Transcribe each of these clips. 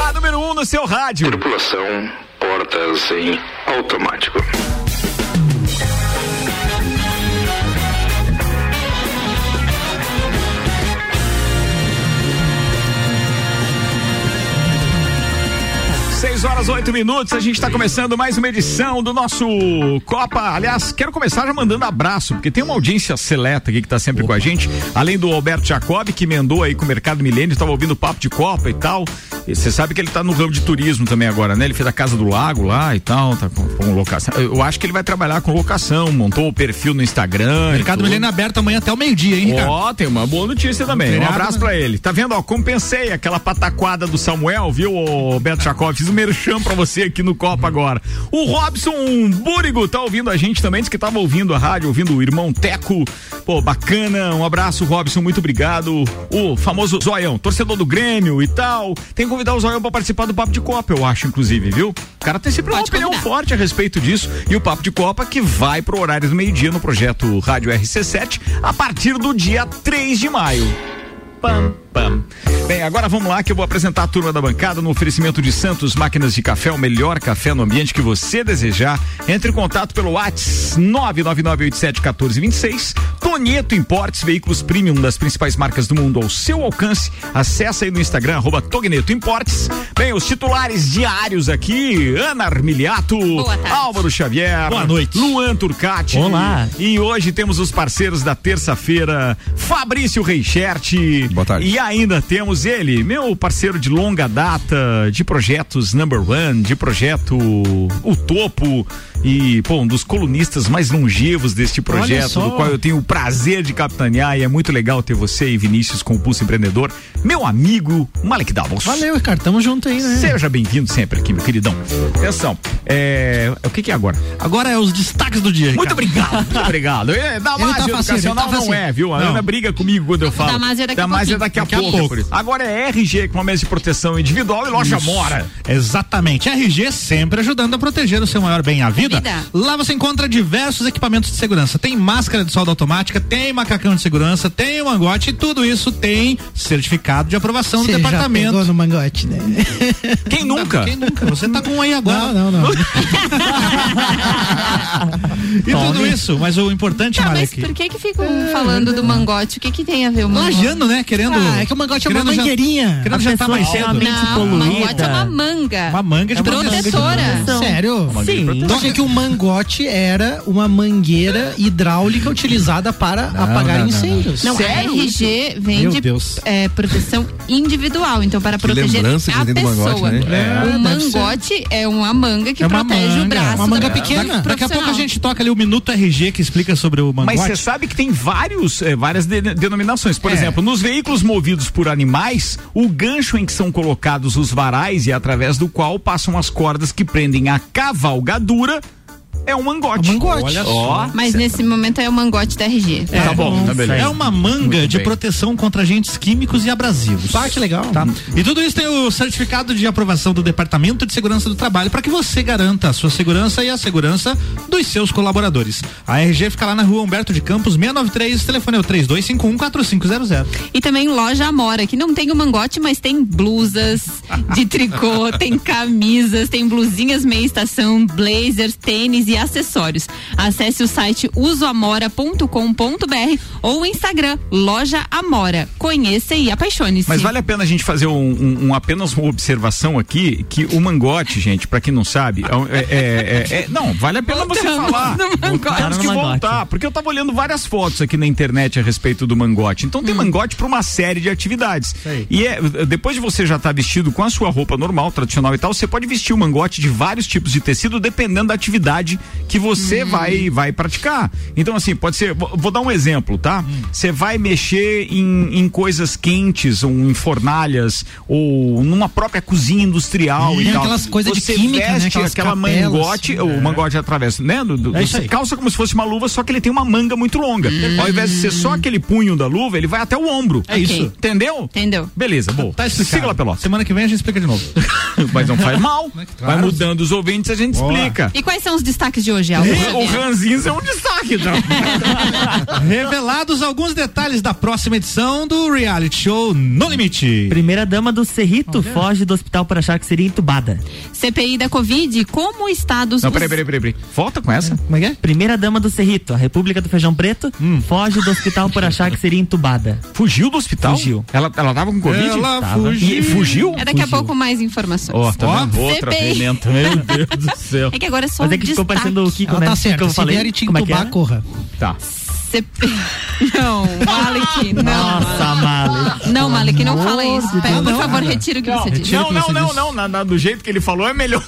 A número 1 um no seu rádio. Tripulação, portas em automático. Seis horas, oito minutos, a gente está começando mais uma edição do nosso Copa. Aliás, quero começar já mandando abraço, porque tem uma audiência seleta aqui que está sempre Opa. com a gente, além do Alberto Jacob, que emendou aí com o Mercado Milênio, estava ouvindo papo de Copa e tal. Você sabe que ele está no ramo de turismo também agora, né? Ele fez a Casa do Lago lá e tal, tá com, com locação. Eu acho que ele vai trabalhar com locação, montou o perfil no Instagram. Mercado Milênio aberto amanhã até o meio-dia, hein, Ricardo? Ó, tem uma boa notícia também. Um abraço para ele. Tá vendo, ó, compensei aquela pataquada do Samuel, viu, Alberto Jacob? Fiz o merchan pra você aqui no Copa agora. O Robson Búrigo tá ouvindo a gente também, disse que tava ouvindo a rádio, ouvindo o irmão Teco. Pô, bacana. Um abraço, Robson, muito obrigado. O famoso Zoião, torcedor do Grêmio e tal. Tem que convidar o Zoião pra participar do Papo de Copa, eu acho, inclusive, viu? O cara tem sempre uma Pode opinião convidar. forte a respeito disso. E o Papo de Copa que vai pro horário do meio-dia no projeto Rádio RC7 a partir do dia 3 de maio. Pam, pam. Bem, agora vamos lá que eu vou apresentar a turma da bancada no oferecimento de Santos Máquinas de Café, o melhor café no ambiente que você desejar. Entre em contato pelo WhatsApp 999871426. Tonieto Importes, veículos premium das principais marcas do mundo ao seu alcance. Acesse aí no Instagram, arroba Togneto Importes. Bem, os titulares diários aqui, Ana Armiliato, Álvaro Xavier. Boa noite. Luan Turcati. Olá. E hoje temos os parceiros da terça-feira, Fabrício Reichert. Boa tarde. E ainda temos ele, meu parceiro de longa data, de projetos Number One, de projeto O Topo e, pô, um dos colunistas mais longevos deste projeto, do qual eu tenho o prazer de capitanear e é muito legal ter você e Vinícius com o Pulso Empreendedor, meu amigo Malek Davos. Valeu, Ricardo, tamo junto aí, né? Seja bem-vindo sempre aqui, meu queridão. Atenção, é, o que que é agora? Agora é os destaques do dia, Muito obrigado, muito obrigado. É, Damásio tá Educacional tá não é, viu? A Ana briga comigo quando eu falo. Damásio é daqui, é daqui a pouco. Agora é RG com uma mesa de proteção individual e loja Isso. Mora. Exatamente. RG sempre ajudando a proteger o seu maior bem, a vida. vida. Lá você encontra diversos equipamentos de segurança. Tem máscara de solda automática, tem macacão de segurança, tem o mangote e tudo isso tem certificado de aprovação Você do departamento. Já pegou no mangote, né? Quem nunca? Quem nunca? Você tá com um aí agora. Não, não, não. e tudo isso, mas o importante, tá, Mas por que que ficam falando do mangote? O que que tem a ver o mangote? Lagiano, né? Querendo. Ah, é que o mangote é uma mangueirinha. Querendo jantar mais cedo. Não, o mangote é uma manga. Uma manga de protetora. Sério? Sim. Então achei que o mangote era uma mangueira hidráulica utilizada para não, apagar não, incêndios. Não, Sério? a RG vende é, proteção individual, então para que proteger a pessoa. Mangote, né? é, o mangote é uma manga que é uma protege manga, o braço. Uma manga pequena. Daqui a pouco a gente toca ali o Minuto RG que explica sobre o mangote. Mas você sabe que tem vários, eh, várias de, denominações. Por é. exemplo, nos veículos movidos por animais, o gancho em que são colocados os varais e através do qual passam as cordas que prendem a cavalgadura é um mangote. É um mangote. Olha só. Mas nesse momento é o mangote da RG. É, tá bom, tá beleza. É uma manga Muito de bem. proteção contra agentes químicos e abrasivos. Ah, que legal. Tá. E tudo isso tem o certificado de aprovação do Departamento de Segurança do Trabalho para que você garanta a sua segurança e a segurança dos seus colaboradores. A RG fica lá na rua Humberto de Campos, 693, telefone é o 3251-4500. E também loja Amora, que não tem o mangote, mas tem blusas de tricô, tem camisas, tem blusinhas meia estação, blazers, tênis e acessórios. Acesse o site usoamora.com.br ou o Instagram Loja Amora. Conheça e apaixone-se. Mas vale a pena a gente fazer um, um, um apenas uma observação aqui que o mangote, gente, para quem não sabe, é, é, é, é, não vale a pena você falar. Temos que voltar, porque eu tava olhando várias fotos aqui na internet a respeito do mangote. Então tem hum. mangote para uma série de atividades. Sei. E é depois de você já estar tá vestido com a sua roupa normal, tradicional e tal, você pode vestir o mangote de vários tipos de tecido dependendo da atividade que você hum. vai vai praticar. Então assim, pode ser, vou, vou dar um exemplo, tá? Você hum. vai mexer em, em coisas quentes ou em fornalhas ou numa própria cozinha industrial hum. e tal. aquelas coisas você de química, veste né? aquela mangote, é. o mangote atravessa, né? Do, do, é calça como se fosse uma luva, só que ele tem uma manga muito longa. Hum. Ao invés de ser só aquele punho da luva, ele vai até o ombro. É okay. isso. Entendeu? Entendeu. Beleza, boa. Tá explicado. Siga lá, Pelota. Semana que vem gente explica de novo. Mas não faz mal. Vai mudando os ouvintes, a gente Boa. explica. E quais são os destaques de hoje, Alves? O, Ranzins é um destaque, então. Revelados alguns detalhes da próxima edição do reality show No Limite. Primeira dama do Cerrito foge do hospital por achar que seria entubada. CPI da Covid, como estados. Não, peraí, peraí, peraí, peraí. Volta com essa. Como é que é? Primeira dama do Cerrito, a República do Feijão Preto, foge do hospital por achar que seria entubada. Fugiu do hospital? Fugiu. Ela, ela tava com Covid? Ela Tava. fugiu. E fugiu? É daqui a pouco mais informações. Ó, tá Ó, vendo? Outra pimenta. Meu Deus do céu. É que agora é só Mas um é que ficou parecendo o Kiko, Ela né? tá Que certa. eu Se falei. vierem te Como é que é? corra. Tá. Não, Malik, não. Nossa, Mali. Não, Malik, não fala isso. Pera, por favor, retira o que você disse. Não, que não, não, não, na- na- do jeito que ele falou é melhor.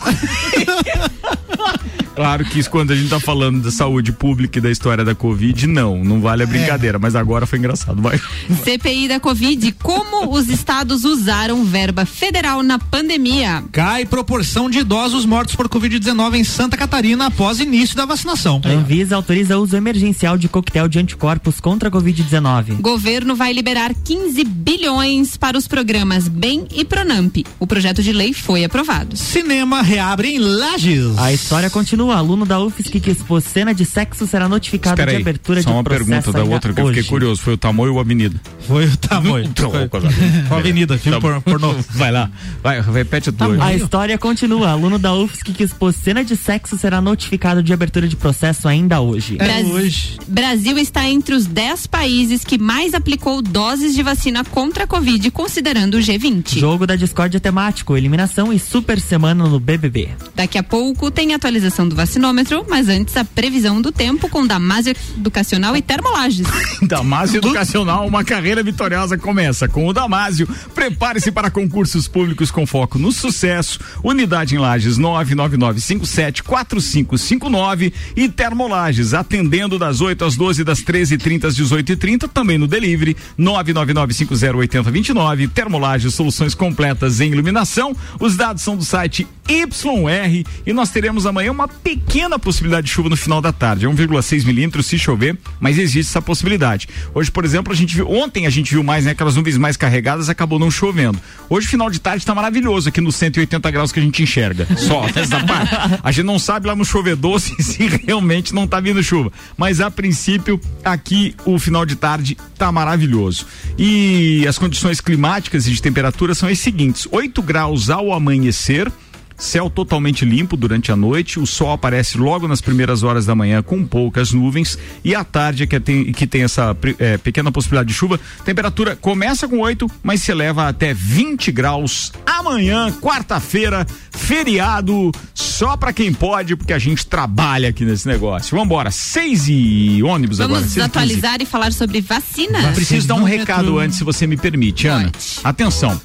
Claro que isso quando a gente tá falando da saúde pública e da história da Covid, não, não vale a brincadeira, mas agora foi engraçado, vai. CPI da Covid, como os estados usaram verba federal na pandemia? Cai proporção de idosos mortos por Covid-19 em Santa Catarina após início da vacinação. A Anvisa autoriza o uso emergencial de coquetel de anticorpos contra a Covid-19. Governo vai liberar 15 bilhões para os programas BEM e Pronamp. O projeto de lei foi aprovado. Cinema reabre em Lages. A história continua. Aluno da UFSC que expôs cena de sexo será notificado Espera de aí, abertura só de uma processo pergunta da outra que eu fiquei curioso, foi o tamanho ou a avenida? Foi o tamanho. Foi. a avenida, filme Tá por, pornô. Vai lá, vai, repete a tua. A história continua. Aluno da UFSC que expôs cena de sexo será notificado de abertura de processo ainda hoje. É Bras- hoje. Brasil está entre os 10 países que mais aplicou doses de vacina contra a Covid, considerando o G20. Jogo da discórdia temático, eliminação e super semana no BBB. Daqui a pouco tem atualização do vacinômetro, mas antes a previsão do tempo com Damásio Educacional e Termolages. Damásio Educacional, uma carreira vitoriosa começa com o Damásio. Prepare-se para concursos públicos com foco no sucesso. Unidade em Lages 999574559 e Termolages, atendendo das 8 às 12, das 13h30 às 18h30, também no delivery 999508029. Termolages, soluções completas em iluminação. Os dados são do site YR e nós teremos amanhã uma pequena possibilidade de chuva no final da tarde, 1,6 milímetros se chover, mas existe essa possibilidade. Hoje, por exemplo, a gente viu, ontem a gente viu mais, né, aquelas nuvens mais carregadas, acabou não chovendo. Hoje, final de tarde, tá maravilhoso aqui nos 180 graus que a gente enxerga. Só nessa parte. A gente não sabe lá no chovedor se, se realmente não tá vindo chuva. Mas a princípio, aqui o final de tarde tá maravilhoso. E as condições climáticas e de temperatura são as seguintes: 8 graus ao amanhecer. Céu totalmente limpo durante a noite, o sol aparece logo nas primeiras horas da manhã com poucas nuvens e à tarde é que tem, que tem essa eh, pequena possibilidade de chuva. Temperatura começa com 8, mas se eleva até 20 graus amanhã, quarta-feira, feriado, só pra quem pode, porque a gente trabalha aqui nesse negócio. Vambora, seis e ônibus agora. Vamos e quinze. atualizar e falar sobre vacina? Preciso dar um recado antes, se você me permite, Ana. Atenção.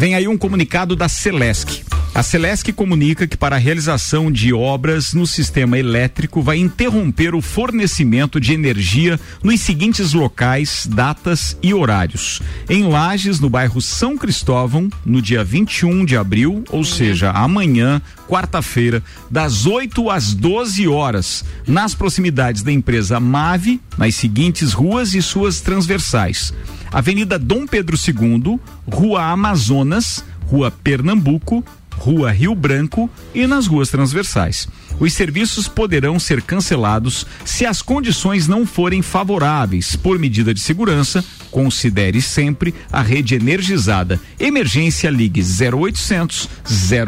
Vem aí um comunicado da Celesc. A Celesc comunica que para a realização de obras no sistema elétrico vai interromper o fornecimento de energia nos seguintes locais, datas e horários. Em Lages, no bairro São Cristóvão, no dia 21 de abril, ou seja, amanhã, quarta-feira, das 8 às 12 horas, nas proximidades da empresa Mave, nas seguintes ruas e suas transversais. Avenida Dom Pedro II, Rua Amazonas, Rua Pernambuco, Rua Rio Branco e nas ruas transversais. Os serviços poderão ser cancelados se as condições não forem favoráveis. Por medida de segurança, considere sempre a rede energizada. Emergência Ligue 0800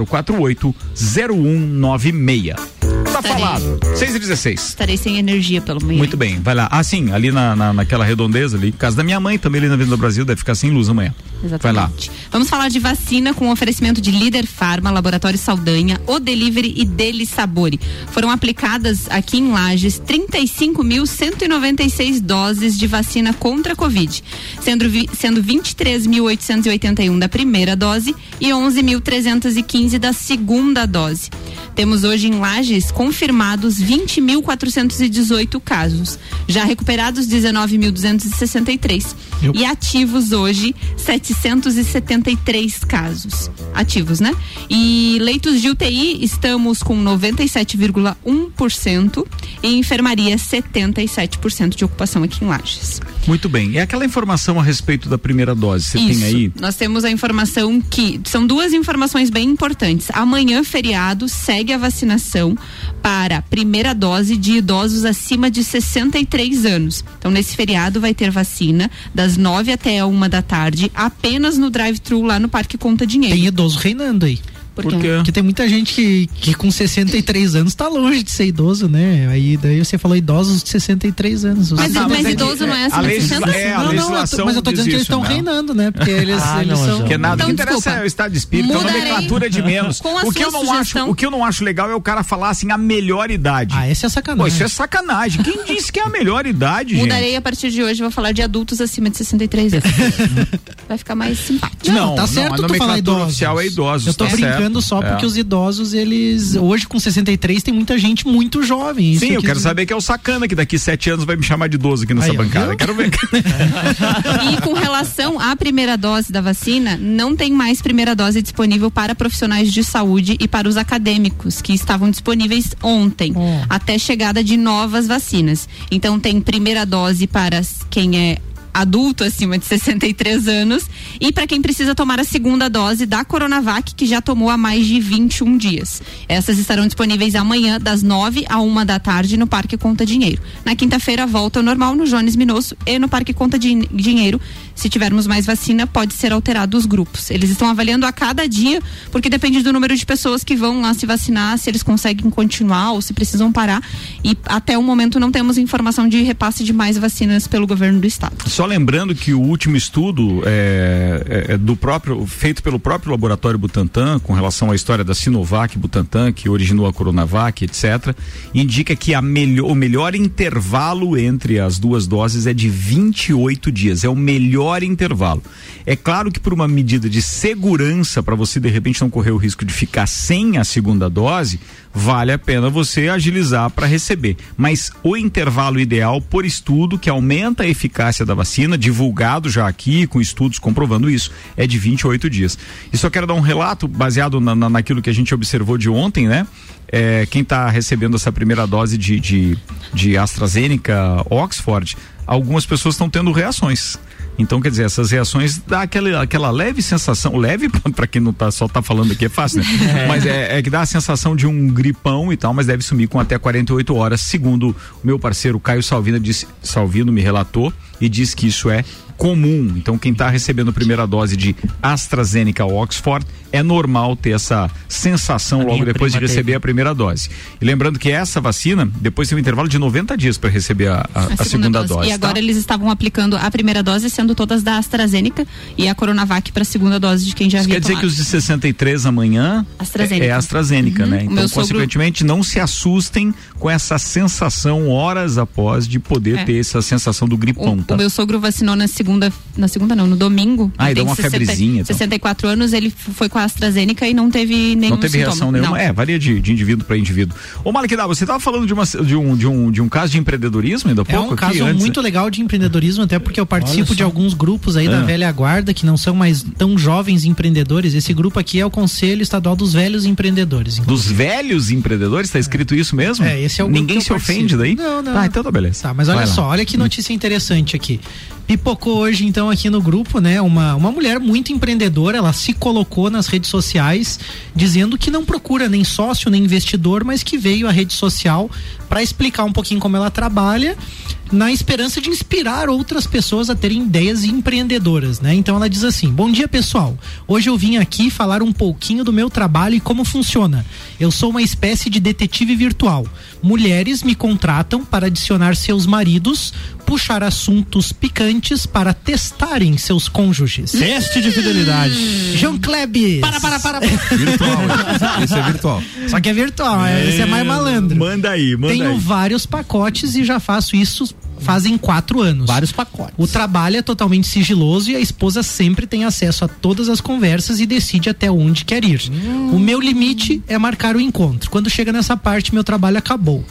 048 0196. Tá Estarei. falado. 6 e 16. Estarei sem energia pelo meio. Muito bem, vai lá. Ah, sim, ali na, na, naquela redondeza ali, casa da minha mãe também ali na Avenida Brasil, deve ficar sem luz amanhã. Vai lá. Exatamente. Vamos falar de vacina com oferecimento de Líder Farma, Laboratório Saldanha, O Delivery e Deli Sabore. Foram aplicadas aqui em Lages 35.196 doses de vacina contra a Covid, sendo, vi- sendo 23.881 da primeira dose e 11.315 da segunda dose. Temos hoje em Lages confirmados 20.418 casos, já recuperados 19.263 e ativos hoje 773 casos ativos, né? E leitos de UTI estamos com 97,1% e enfermaria 77% de ocupação aqui em Lages. Muito bem. E aquela informação a respeito da primeira dose, você tem aí? Nós temos a informação que são duas informações bem importantes. Amanhã, feriado, segue a vacinação para a primeira dose de idosos acima de 63 anos. Então, nesse feriado vai ter vacina das 9 até a uma da tarde, apenas no drive-thru lá no Parque Conta Dinheiro. Tem idoso reinando aí. Por Por quê? Porque tem muita gente que, que com 63 anos tá longe de ser idoso, né? Aí daí você falou idosos de 63 anos. Os- Mas, tá, mas mas é idoso não é a acima de legisla- 60? é, a não, não, eu legislação tô, mas eu tô diz dizendo que eles estão né? reinando, né? Porque eles, Ah, eles não, são. João. Que nada, Então, o que interessa desculpa. é o estado de espírito, a Mudarei nomenclatura de menos. a o que eu não acho, o que eu não acho legal é o cara falar assim a melhor idade. Ah, essa é Pô, sacanagem. isso é sacanagem. Quem disse que é a melhor idade, gente? Mudarei a partir de hoje, vou falar de adultos acima de 63 anos. vai ficar mais simpático. Não, tá não, certo a tu falar nomenclatura oficial é idosos, Eu tô tá brincando certo. só É. porque os idosos, eles. Hoje com 63 tem muita gente muito jovem. Isso Sim, eu quero dizer. saber que é o sacana que daqui sete anos vai me chamar de idoso aqui nessa Aí, bancada. Quero ver. E com relação à primeira dose da vacina, não tem mais primeira dose disponível para profissionais de saúde e para os acadêmicos, que estavam disponíveis ontem, Oh. até chegada de novas vacinas. Então tem primeira dose para quem é adulto acima de 63 anos e para quem precisa tomar a segunda dose da Coronavac que já tomou há mais de 21 dias. Essas estarão disponíveis amanhã das 9 a 1 da tarde no Parque Conta Dinheiro. Na quinta-feira volta ao normal no Jones Minosso e no Parque Conta Din- Dinheiro. Se tivermos mais vacina, pode ser alterado os grupos. Eles estão avaliando a cada dia, porque depende do número de pessoas que vão lá se vacinar, se eles conseguem continuar ou se precisam parar. E até o momento não temos informação de repasse de mais vacinas pelo governo do estado. Só lembrando que o último estudo é, é- é do próprio, feito pelo próprio laboratório Butantan, com relação à história da Sinovac Butantan, que originou a Coronavac, etc., indica que a melhor, o melhor intervalo entre as duas doses é de 28 dias. É o melhor intervalo. É claro que por uma medida de segurança, para você de repente não correr o risco de ficar sem a segunda dose, vale a pena você agilizar para receber. Mas o intervalo ideal por estudo que aumenta a eficácia da vacina, divulgado já aqui com estudos comprovando isso, é de 28 dias. E só quero dar um relato baseado na, na- naquilo que a gente observou de ontem, né? É, quem está recebendo essa primeira dose de, de, de AstraZeneca Oxford, algumas pessoas estão tendo reações. Então, quer dizer, essas reações dá aquela, aquela leve sensação, leve para quem não tá, só tá falando aqui é fácil, né? Mas é, é que dá a sensação de um gripão e tal, mas deve sumir com até 48 horas, segundo o meu parceiro Caio Salvino, disse, Salvino me relatou e diz que isso é comum. Então, quem está recebendo a primeira dose de AstraZeneca Oxford, é normal ter essa sensação A logo depois de receber teve. a primeira dose. E lembrando que essa vacina, depois tem um intervalo de 90 dias para receber a, a- a segunda, dose. E agora tá? eles estavam aplicando a primeira dose, sendo todas da AstraZeneca e a Coronavac para a segunda dose de quem já Isso havia quer dizer tomado. que os de 63 amanhã AstraZeneca. é é AstraZeneca, Uhum. né? Então, meu sogro- consequentemente, não se assustem com essa sensação horas após de poder É. ter essa sensação do gripão, O, tá? o meu sogro vacinou na segunda, na segunda não, no domingo. Ah, Ele e deu uma 60 febrezinha, então. 64 anos, ele foi com a AstraZeneca e não teve nenhum Não teve sintoma. reação nenhuma. Não. É, varia de, de indivíduo para indivíduo. Ô, Malekida, você estava falando de, uma, de, um, de, um, de um caso de empreendedorismo ainda há É pouco um aqui, caso antes? muito legal de empreendedorismo, até porque eu participo de alguns grupos aí da Ah. velha guarda que não são mais tão jovens empreendedores. Esse grupo aqui é o Conselho Estadual dos Velhos Empreendedores. Dos velhos empreendedores, tá escrito isso mesmo? É, esse é o grupo Ninguém se ofende daí? Não, não. Tá, então tá beleza. Tá, mas olha Vai lá. só, olha que notícia interessante aqui. Pipocou hoje, então, aqui no grupo, né? Uma, uma mulher muito empreendedora, ela se colocou nas redes sociais dizendo que não procura nem sócio, nem investidor, mas que veio à rede social para explicar um pouquinho como ela trabalha, na esperança de inspirar outras pessoas a terem ideias empreendedoras, né? Então ela diz assim: Bom dia, pessoal. Hoje eu vim aqui falar um pouquinho do meu trabalho e como funciona. Eu sou uma espécie de detetive virtual. Mulheres me contratam para adicionar seus maridos, puxar assuntos picantes para testarem seus cônjuges. Teste de fidelidade. João Klebs. Para, para, para. Virtual. Esse é virtual. Só que é virtual, é, esse é mais malandro. Manda aí, manda Tenho aí. vários pacotes e já faço isso fazem quatro anos. Vários pacotes. O trabalho é totalmente sigiloso e a esposa sempre tem acesso a todas as conversas e decide até onde quer ir. O meu limite é marcar o encontro. Quando chega nessa parte, meu trabalho acabou.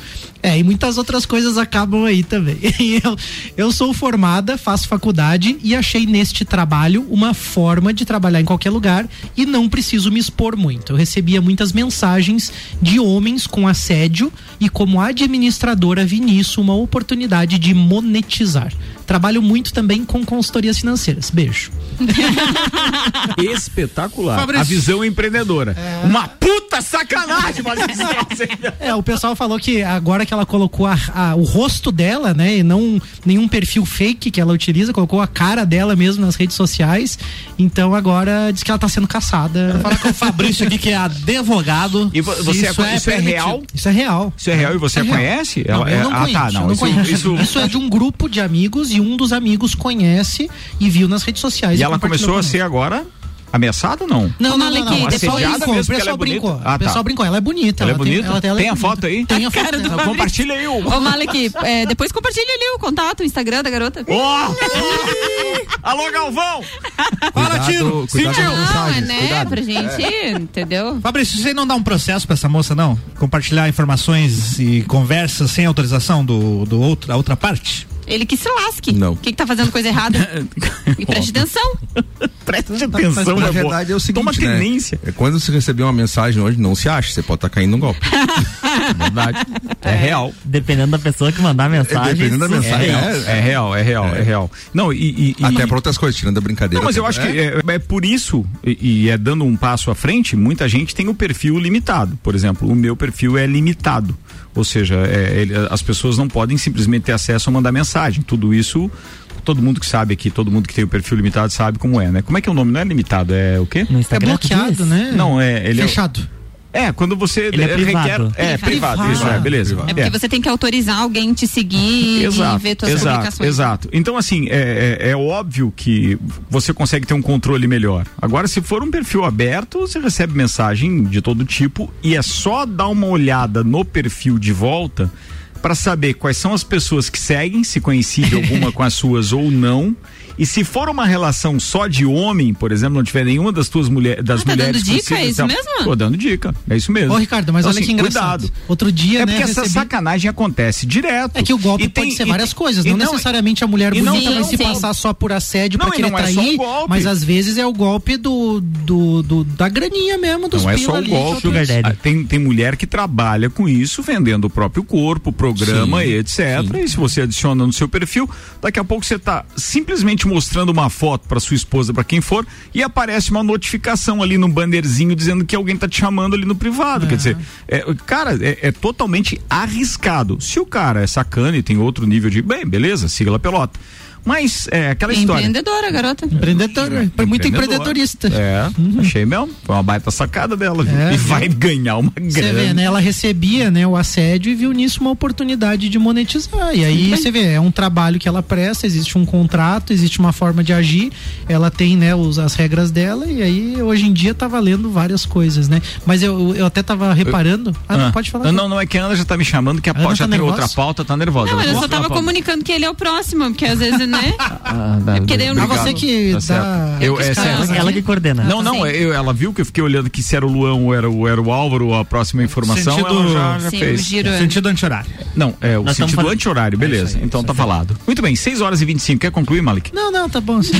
É, e muitas outras coisas acabam aí também. eu, eu sou formada, faço faculdade e achei neste trabalho uma forma de trabalhar em qualquer lugar e não preciso me expor muito. Eu recebia muitas mensagens de homens com assédio e como administradora vi nisso uma oportunidade de monetizar. Trabalho muito também com consultorias financeiras. Beijo. Espetacular. Fabrício. A visão empreendedora. Uma puta sacanagem, mas aí. É, o pessoal falou que agora que ela colocou a- a- o rosto dela, né, e não nenhum perfil fake que ela utiliza, colocou a cara dela mesmo nas redes sociais, então agora diz que ela tá sendo caçada. Fala com o Fabrício aqui, que é advogado. E vo- você é- isso é permitido. real? Isso é real. Isso é real e você É a real. conhece? Não, Ela- eu é- não ah, conheço, tá, não. não isso, conheço. isso- Isso é de um grupo de amigos e um dos amigos conhece e viu nas redes sociais. E ela compartilhou começou a ser agora ameaçada ou não? Não, Ô, não, não, não. O depois- pessoal Assediada brincou, o mesmo, porque pessoal ela é brincou. Ah, O pessoal tá. brincou, ela é bonita. Ela é tem- bonita? ela, ela Tem é a foto aí? Tem a foto cara do dela. Fabrício. Compartilha aí o. Ô, Malek, é, depois compartilha ali o contato, o Instagram da garota. Ó! Alô, Galvão! Fala, Tiro. as Não, é né? cuidado. Pra gente, entendeu? Fabrício, você não dá um processo pra essa moça, não? Compartilhar informações e conversas sem autorização do, do outro, da outra parte? Ele que se lasque. Não. O que, tá fazendo coisa errada? E preste atenção. Preste atenção, Na meu verdade é o seguinte, Toma né? tenência. É, Quando você receber uma mensagem hoje, não se acha, você pode estar caindo num golpe. Verdade. É real. Dependendo da pessoa que mandar a mensagem. Dependendo da mensagem, real. É, é real, é real, é, real. Não, e. e- e- Até para outras coisas, tirando a brincadeira. Não, mas eu acho que é, é por isso, e, e é dando um passo à frente, muita gente tem o perfil limitado. Por exemplo, o meu perfil é limitado. Ou seja, é, ele- as pessoas não podem simplesmente ter acesso a mandar mensagem. Tudo isso, todo mundo que sabe aqui, todo mundo que tem o perfil limitado sabe como é, né? Como é que é o nome? Não é limitado, é o quê? No É bloqueado, né? Não, é. Ele é- Fechado. É, quando você Ele é privado. É, privado, isso, é, beleza. É porque você tem que autorizar alguém te seguir Exato, e ver tuas exato, publicações. exato. Então, assim, é, é- é óbvio que você consegue ter um controle melhor. Agora, se for um perfil aberto, você recebe mensagem de todo tipo e é só dar uma olhada no perfil de volta para saber quais são as pessoas que seguem, se coincide alguma com as suas ou não. E se for uma relação só de homem, por exemplo, não tiver nenhuma das tuas mulheres, das Ah, tá mulheres dando dica? É isso tá- mesmo? Tô dando dica. É isso mesmo. Ô, Ricardo, mas Então, olha assim, que engraçado. Cuidado. Outro dia, É né, porque essa recebi- sacanagem acontece direto. É que o golpe E pode tem- ser várias tem- coisas, e não, necessariamente a mulher e não- bonita vai Sim, se sim. passar só por assédio Não, pra querer não é só trair, golpe. mas às vezes é o golpe do, do, do- da graninha mesmo, dos Não é só o golpe. Ah, Tem, tem mulher que trabalha com isso, vendendo o próprio corpo, programa Sim, e etc. E se você adiciona no seu perfil, daqui a pouco você está simplesmente mostrando uma foto para sua esposa, para quem for, e aparece uma notificação ali no bannerzinho dizendo que alguém tá te chamando ali no privado. Quer dizer, é, cara, é, é totalmente arriscado. Se o cara é sacana e tem outro nível de. Bem, beleza, siga a pelota. Mas é aquela história. Empreendedora, garota. Empreendedor, foi muito Empreendedora. empreendedorista. É, achei mesmo. Foi uma baita sacada dela. viu? É, e vai ganhar uma grana. Você vê, né? Ela recebia né, o assédio e viu nisso uma oportunidade de monetizar. E aí você vê, é um trabalho que ela presta, existe um contrato, existe uma forma de agir, ela tem né, os, as regras dela, e aí hoje em dia tá valendo várias coisas, né? Mas eu, eu até tava reparando. Ah, não, pode falar. Não, não, é que a Ana já tá me chamando, que a Ana pauta já tá tem nervosa? outra pauta, tá nervosa. Não, Ela só tava comunicando que ele é o próximo, porque às vezes, né? Ah, dá- É porque daí eu não Ah, você que Tá dá. certo. Eu, é, Ela- certo. Ela, ela que coordena. Não, não, Sim. eu- ela viu que eu fiquei olhando que se era o Luan ou era o, era o Álvaro a próxima informação, Sentido- ela já, já Sim, o fez. giro é. Sentido anti-horário. Não, é o Nós sentido anti-horário, beleza. então tá falado. Muito bem, 6 horas e 25. Quer concluir, Malik? Não, não, tá bom.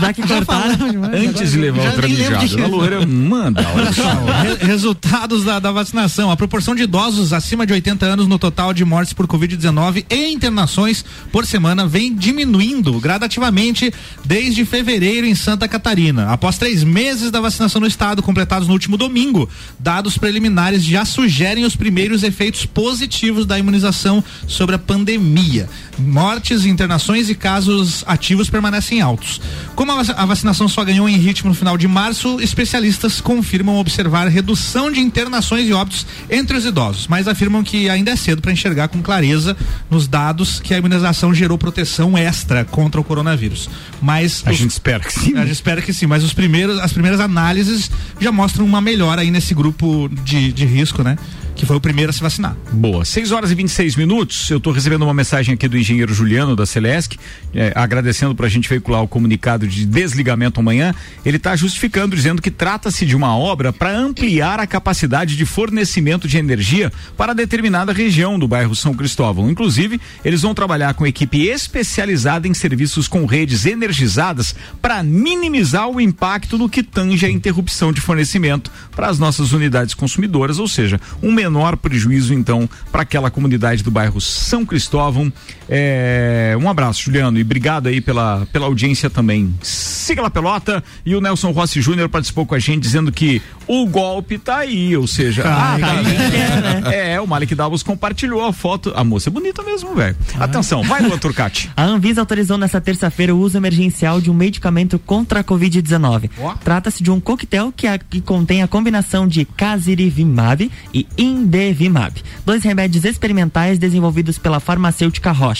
Já que cortaram. Demais, Antes de levar mijada na que- loira, manda. olha só. Re- resultados da, da vacinação. A proporção de idosos acima de 80 anos no total de mortes por Covid-19 e internações por semana vem diminuindo gradativamente desde fevereiro em Santa Catarina. Após três meses da vacinação no estado, completados no último domingo, dados preliminares já sugerem os primeiros efeitos positivos da imunização sobre a pandemia. Mortes, internações e casos ativos permanecem altos. Como a vac- a vacinação só ganhou em ritmo no final de março, especialistas confirmam observar redução de internações e óbitos entre os idosos, mas afirmam que ainda é cedo para enxergar com clareza nos dados que a imunização gerou proteção extra contra o coronavírus. Mas A os- gente espera que sim. a gente espera que sim, mas os primeiros, as primeiras análises já mostram uma melhora aí nesse grupo de, de risco, né? Que foi o primeiro a se vacinar. Boa. 6 horas e 26 minutos. Eu estou recebendo uma mensagem aqui do engenheiro Juliano da Celesc, eh, agradecendo para a gente veicular o comunicado de desligamento amanhã. Ele está justificando, dizendo que trata-se de uma obra para ampliar a capacidade de fornecimento de energia para determinada região do bairro São Cristóvão. Inclusive, eles vão trabalhar com equipe especializada em serviços com redes energizadas para minimizar o impacto no que tange a interrupção de fornecimento para as nossas unidades consumidoras, ou seja, um menor prejuízo então para aquela comunidade do bairro São Cristóvão. É, um abraço, Juliano, e obrigado aí pela, pela audiência também. Siga lá pelota e o Nelson Rossi Júnior participou com a gente dizendo que o golpe tá aí, ou seja, ah, tá aí, é, o Malik Davos compartilhou a foto. A moça é bonita mesmo, velho. Atenção, vai Luan Turcati. A Anvisa autorizou nesta terça-feira o uso emergencial de um medicamento contra a Covid-19. Trata-se de um coquetel que, a, que contém a combinação de casirivimab e indevimab, dois remédios experimentais desenvolvidos pela farmacêutica Roche.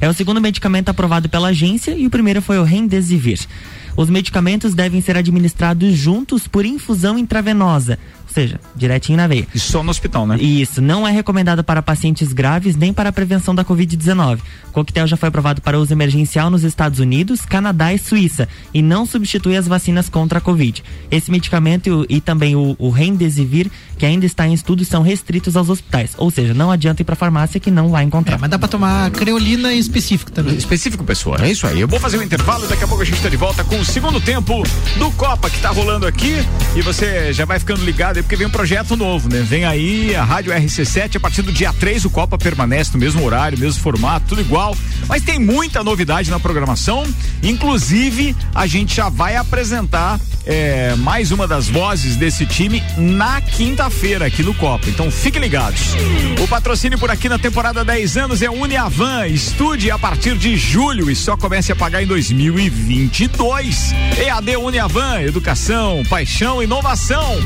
É o segundo medicamento aprovado pela agência e o primeiro foi o Remdesivir. Os medicamentos devem ser administrados juntos por infusão intravenosa, seja, direitinho na veia. E só no hospital, né? Isso, não é recomendado para pacientes graves nem para a prevenção da Covid-19. O coquetel já foi aprovado para uso emergencial nos Estados Unidos, Canadá e Suíça e não substitui as vacinas contra a Covid. Esse medicamento e, e também o, o Remdesivir, que ainda está em estudo, são restritos aos hospitais. Ou seja, não adianta ir para farmácia que não vai encontrar. É, mas dá para tomar creolina específico também. Específico, pessoal. É isso aí. Eu vou fazer um intervalo, daqui a pouco a gente está de volta com o segundo tempo do Copa que está rolando aqui e você já vai ficando ligado aí porque vem um projeto novo, né? Vem aí a Rádio RC7 a partir do dia 3 o Copa permanece no mesmo horário, mesmo formato, tudo igual, mas tem muita novidade na programação, inclusive a gente já vai apresentar é, mais uma das vozes desse time na quinta-feira aqui no Copa. Então fiquem ligados. O patrocínio por aqui na temporada 10 anos é Uniavan. Estude a partir de julho e só comece a pagar em 2022. EAD Uniavan, educação, paixão, inovação.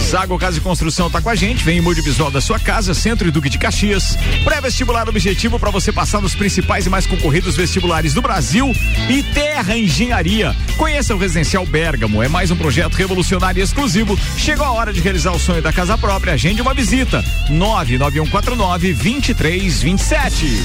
Zago Casa e Construção tá com a gente. Vem em mude visual da sua casa, Centro e Duque de Caxias. Pré-vestibular objetivo para você passar nos principais e mais concorridos vestibulares do Brasil e Terra Engenharia. Conheça o Residencial Bergamo é mais um projeto revolucionário e exclusivo. Chegou a hora de realizar o sonho da casa própria. Agende uma visita. 99149 2327.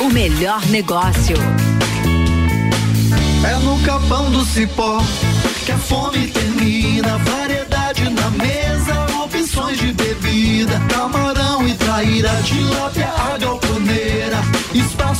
o melhor negócio. É no capão do cipó que a fome termina. Variedade na mesa, opções de bebida. Camarão e traíra, tilápia, galponeira. Espaço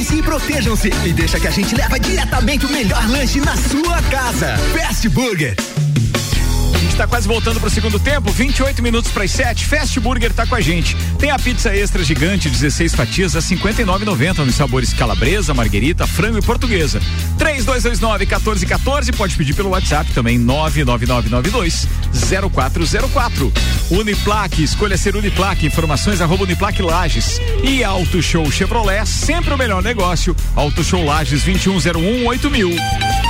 Cuidem-se e protejam-se e deixa que a gente leva diretamente o melhor lanche na sua casa. Fast Burger. Tá quase voltando pro segundo tempo, 28 minutos para as 7. Fast Burger tá com a gente. Tem a pizza extra gigante, 16 fatias a 59,90 nos sabores calabresa, marguerita, frango e portuguesa. 3229 1414, pode pedir pelo WhatsApp também 99992 0404. Uniplaque, escolha ser Uniplaque, informações arroba Uniplaque Lages. E Auto Show Chevrolet, sempre o melhor negócio. Auto Show Lages 2101 8000.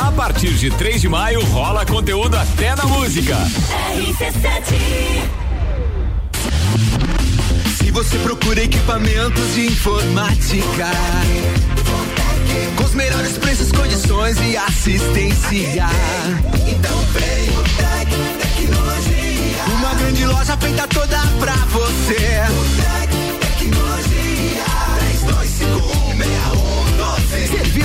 A partir de 3 de maio rola conteúdo até na música. Se você procura equipamentos de informática, com os melhores preços, condições e assistência, então vem o Tec Tecnologia. Uma grande loja feita toda pra você. O Tec Tecnologia.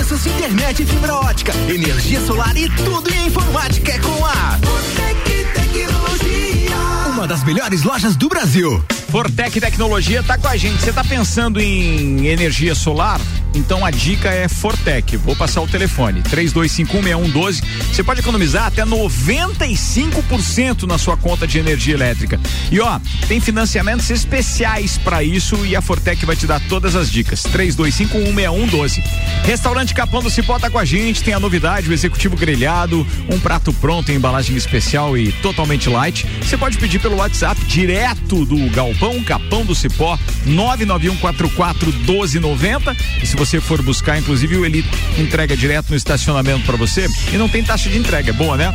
32516112. Serviços, internet, fibra ótica, energia solar e tudo em informática é com a Tec Tecnologia. Uma das melhores lojas do Brasil. Fortec Tecnologia tá com a gente. Você tá pensando em energia solar? Então a dica é Fortec. Vou passar o telefone: 32516112. Você pode economizar até 95% na sua conta de energia elétrica. E ó, tem financiamentos especiais para isso e a Fortec vai te dar todas as dicas. 32516112. Restaurante Capão do Cipó tá com a gente. Tem a novidade: o executivo grelhado, um prato pronto em embalagem especial e totalmente light. Você pode pedir pelo WhatsApp direto do Galpão Capão do Cipó 991441290. E se você for buscar, inclusive, ele entrega direto no estacionamento para você e não tem taxa de entrega. É boa, né?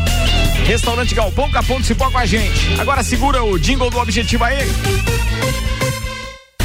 Restaurante Galpão Capão do Cipó com a gente. Agora segura o jingle do objetivo aí.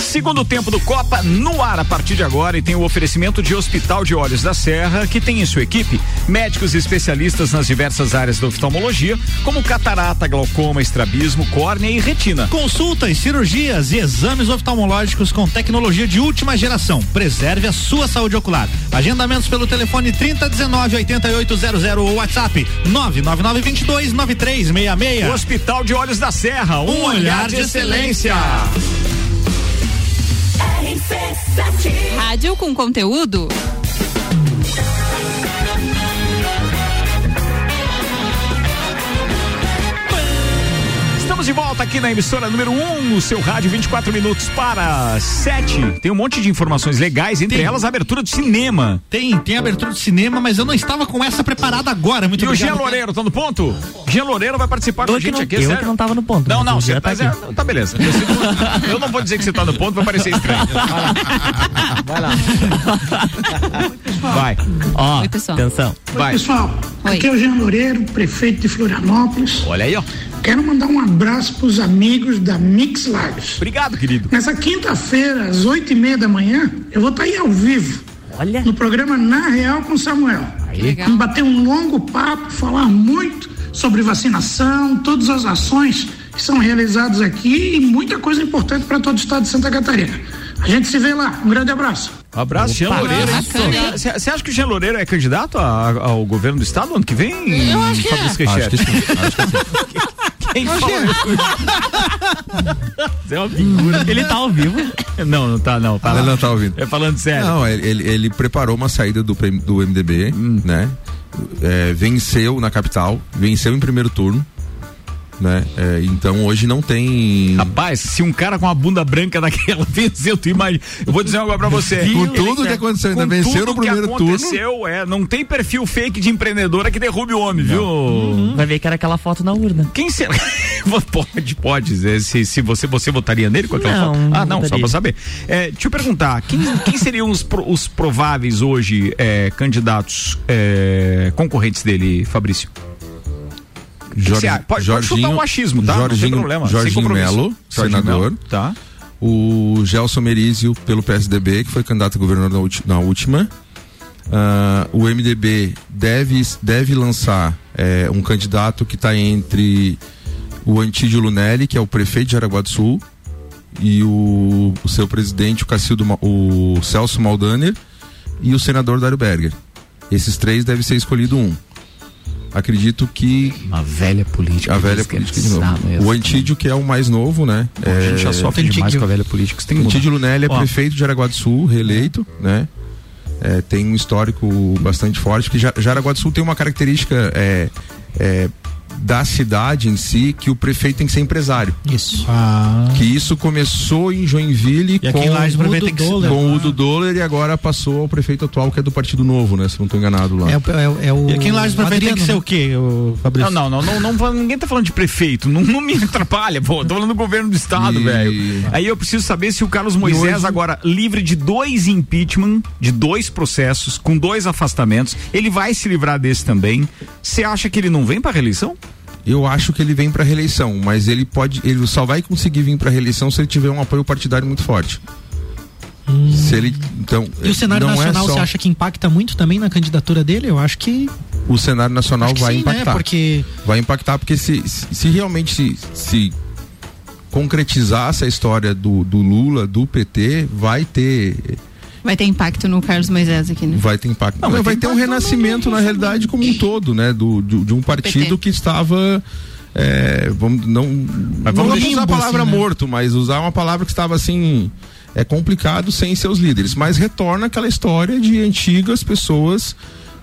Segundo tempo do Copa no ar a partir de agora e tem o oferecimento de Hospital de Olhos da Serra, que tem em sua equipe médicos e especialistas nas diversas áreas da oftalmologia, como catarata, glaucoma, estrabismo, córnea e retina. Consultas, cirurgias e exames oftalmológicos com tecnologia de última geração. Preserve a sua saúde ocular. Agendamentos pelo telefone 3019 8800 ou WhatsApp 99922 9366. Hospital de Olhos da Serra, um, Um olhar, olhar de de excelência. Rádio com conteúdo. De volta aqui na emissora número 1, um, no seu rádio, 24 minutos para 7. Tem um monte de informações legais, entre Tem. elas a abertura do cinema. Tem, tem abertura do cinema, mas eu não estava com essa preparada agora. Muito e o obrigado. Jean Loureiro, tá no ponto? Jean Loureiro vai participar com Eu a que gente não, aqui, eu sério? não tava no ponto. Não, mas não, o você tá, é, tá beleza. Eu não vou dizer que você tá no ponto, vai parecer estranho. Vai lá. Vai. Ó, Oi, pessoal. atenção. Vai. Pessoal, Oi. aqui é o Jean Loureiro, prefeito de Florianópolis. Olha aí, ó. Quero mandar um abraço para os amigos da Mix Lives. Obrigado, querido. Nessa quinta-feira, às oito e meia da manhã, eu vou estar aí ao vivo, Olha. no programa Na Real com Samuel. Legal. Vamos bater um longo papo, falar muito sobre vacinação, todas as ações que são realizadas aqui e muita coisa importante para todo o estado de Santa Catarina. A gente se vê lá. Um grande abraço. Um abraço, Jean Loureiro. Você acha que o Jean Loureiro é candidato a- ao governo do estado ano que vem? Eu acho que Acho que sim. Acho que sim. Quem? Você é uma figura. Ele tá ao vivo. Não, não tá, não. Tá Ele lá. não tá ouvindo. É falando sério. Não, ele, ele- ele preparou uma saída do, PM do MDB, Hum. né? É, venceu na capital, venceu em primeiro turno, né? É, então hoje não tem. Rapaz, se um cara com uma bunda branca daquela venceu, tu imagina. Eu vou dizer coisa pra você. Com Ele- tudo que aconteceu, ainda com venceu tudo no primeiro que turno. aconteceu, é, não tem perfil fake de empreendedora que derrube o homem, viu? Vai ver que era aquela foto na urna. Quem será? pode, pode. é, Se, se você, você votaria nele com aquela Não, foto? Ah, não não, só pra saber. É, deixa eu perguntar, quem, quem seriam os, pro- os prováveis hoje é, candidatos é, concorrentes dele, Fabrício? Jorge-? Pode- pode chutar um achismo, tá? Não tem Jorginho, problema, Jorginho. Melo, Jorginho senador. Melo, tá. O Gelson Merizio pelo PSDB, que foi candidato a governador na, última. Ah, o MDB deve, deve lançar eh, um candidato que está entre o Antídio Lunelli, que é o prefeito de Jaraguá do Sul, e o, o seu presidente, o Cacildo, o Celso Maldaner, e o senador Dário Berger. Esses três deve ser escolhido um. Acredito que Uma velha política. a velha política de novo. O Antídio, que é o mais novo, né? A gente já É, sofre demais com a velha política. Tem. Antídio Lunelli é Ó. prefeito de Jaraguá do Sul, reeleito, né? É, tem um histórico bastante forte, porque Ja- Jaraguá do Sul tem uma característica é, é, da cidade em si, que o prefeito tem que ser empresário. Isso. Que isso começou em Joinville E com, Lages, o Udo tem que ser- Doller. com o Udo Doller e agora passou ao prefeito atual, que é do Partido Novo, né? Se não estou enganado lá. É, o- é, é o. E aqui em Lages, o prefeito tem que ser Adriano, o quê, o Fabrício? Não, não, não, não, não, ninguém tá falando de prefeito, não, não me atrapalha, pô, tô falando do governo do estado, E- velho. Aí eu preciso saber se o Carlos Moisés hoje- agora livre de dois impeachment, de dois processos, com dois afastamentos, ele vai se livrar desse também. Você acha que ele não vem pra reeleição? Eu acho que ele vem para reeleição, mas ele pode, ele só vai conseguir vir para reeleição se ele tiver um apoio partidário muito forte. Se ele, então, E o cenário não nacional, é só, você acha que impacta muito também na candidatura dele? Eu acho que. o cenário nacional vai sim, impactar. Né? Porque Vai impactar porque se, se, se realmente se, se concretizar essa história do, do Lula, do PT, vai ter Vai ter impacto no Carlos Moisés aqui, né? vai ter impacto. Não, Não, vai vai, ter ter um renascimento na realidade como um todo, né, do, de, de um partido PT. que estava é, vamos não Mas não vamos vamos usar a palavra assim, né? morto, mas usar uma palavra que estava assim é complicado sem seus líderes, mas retorna aquela história de antigas pessoas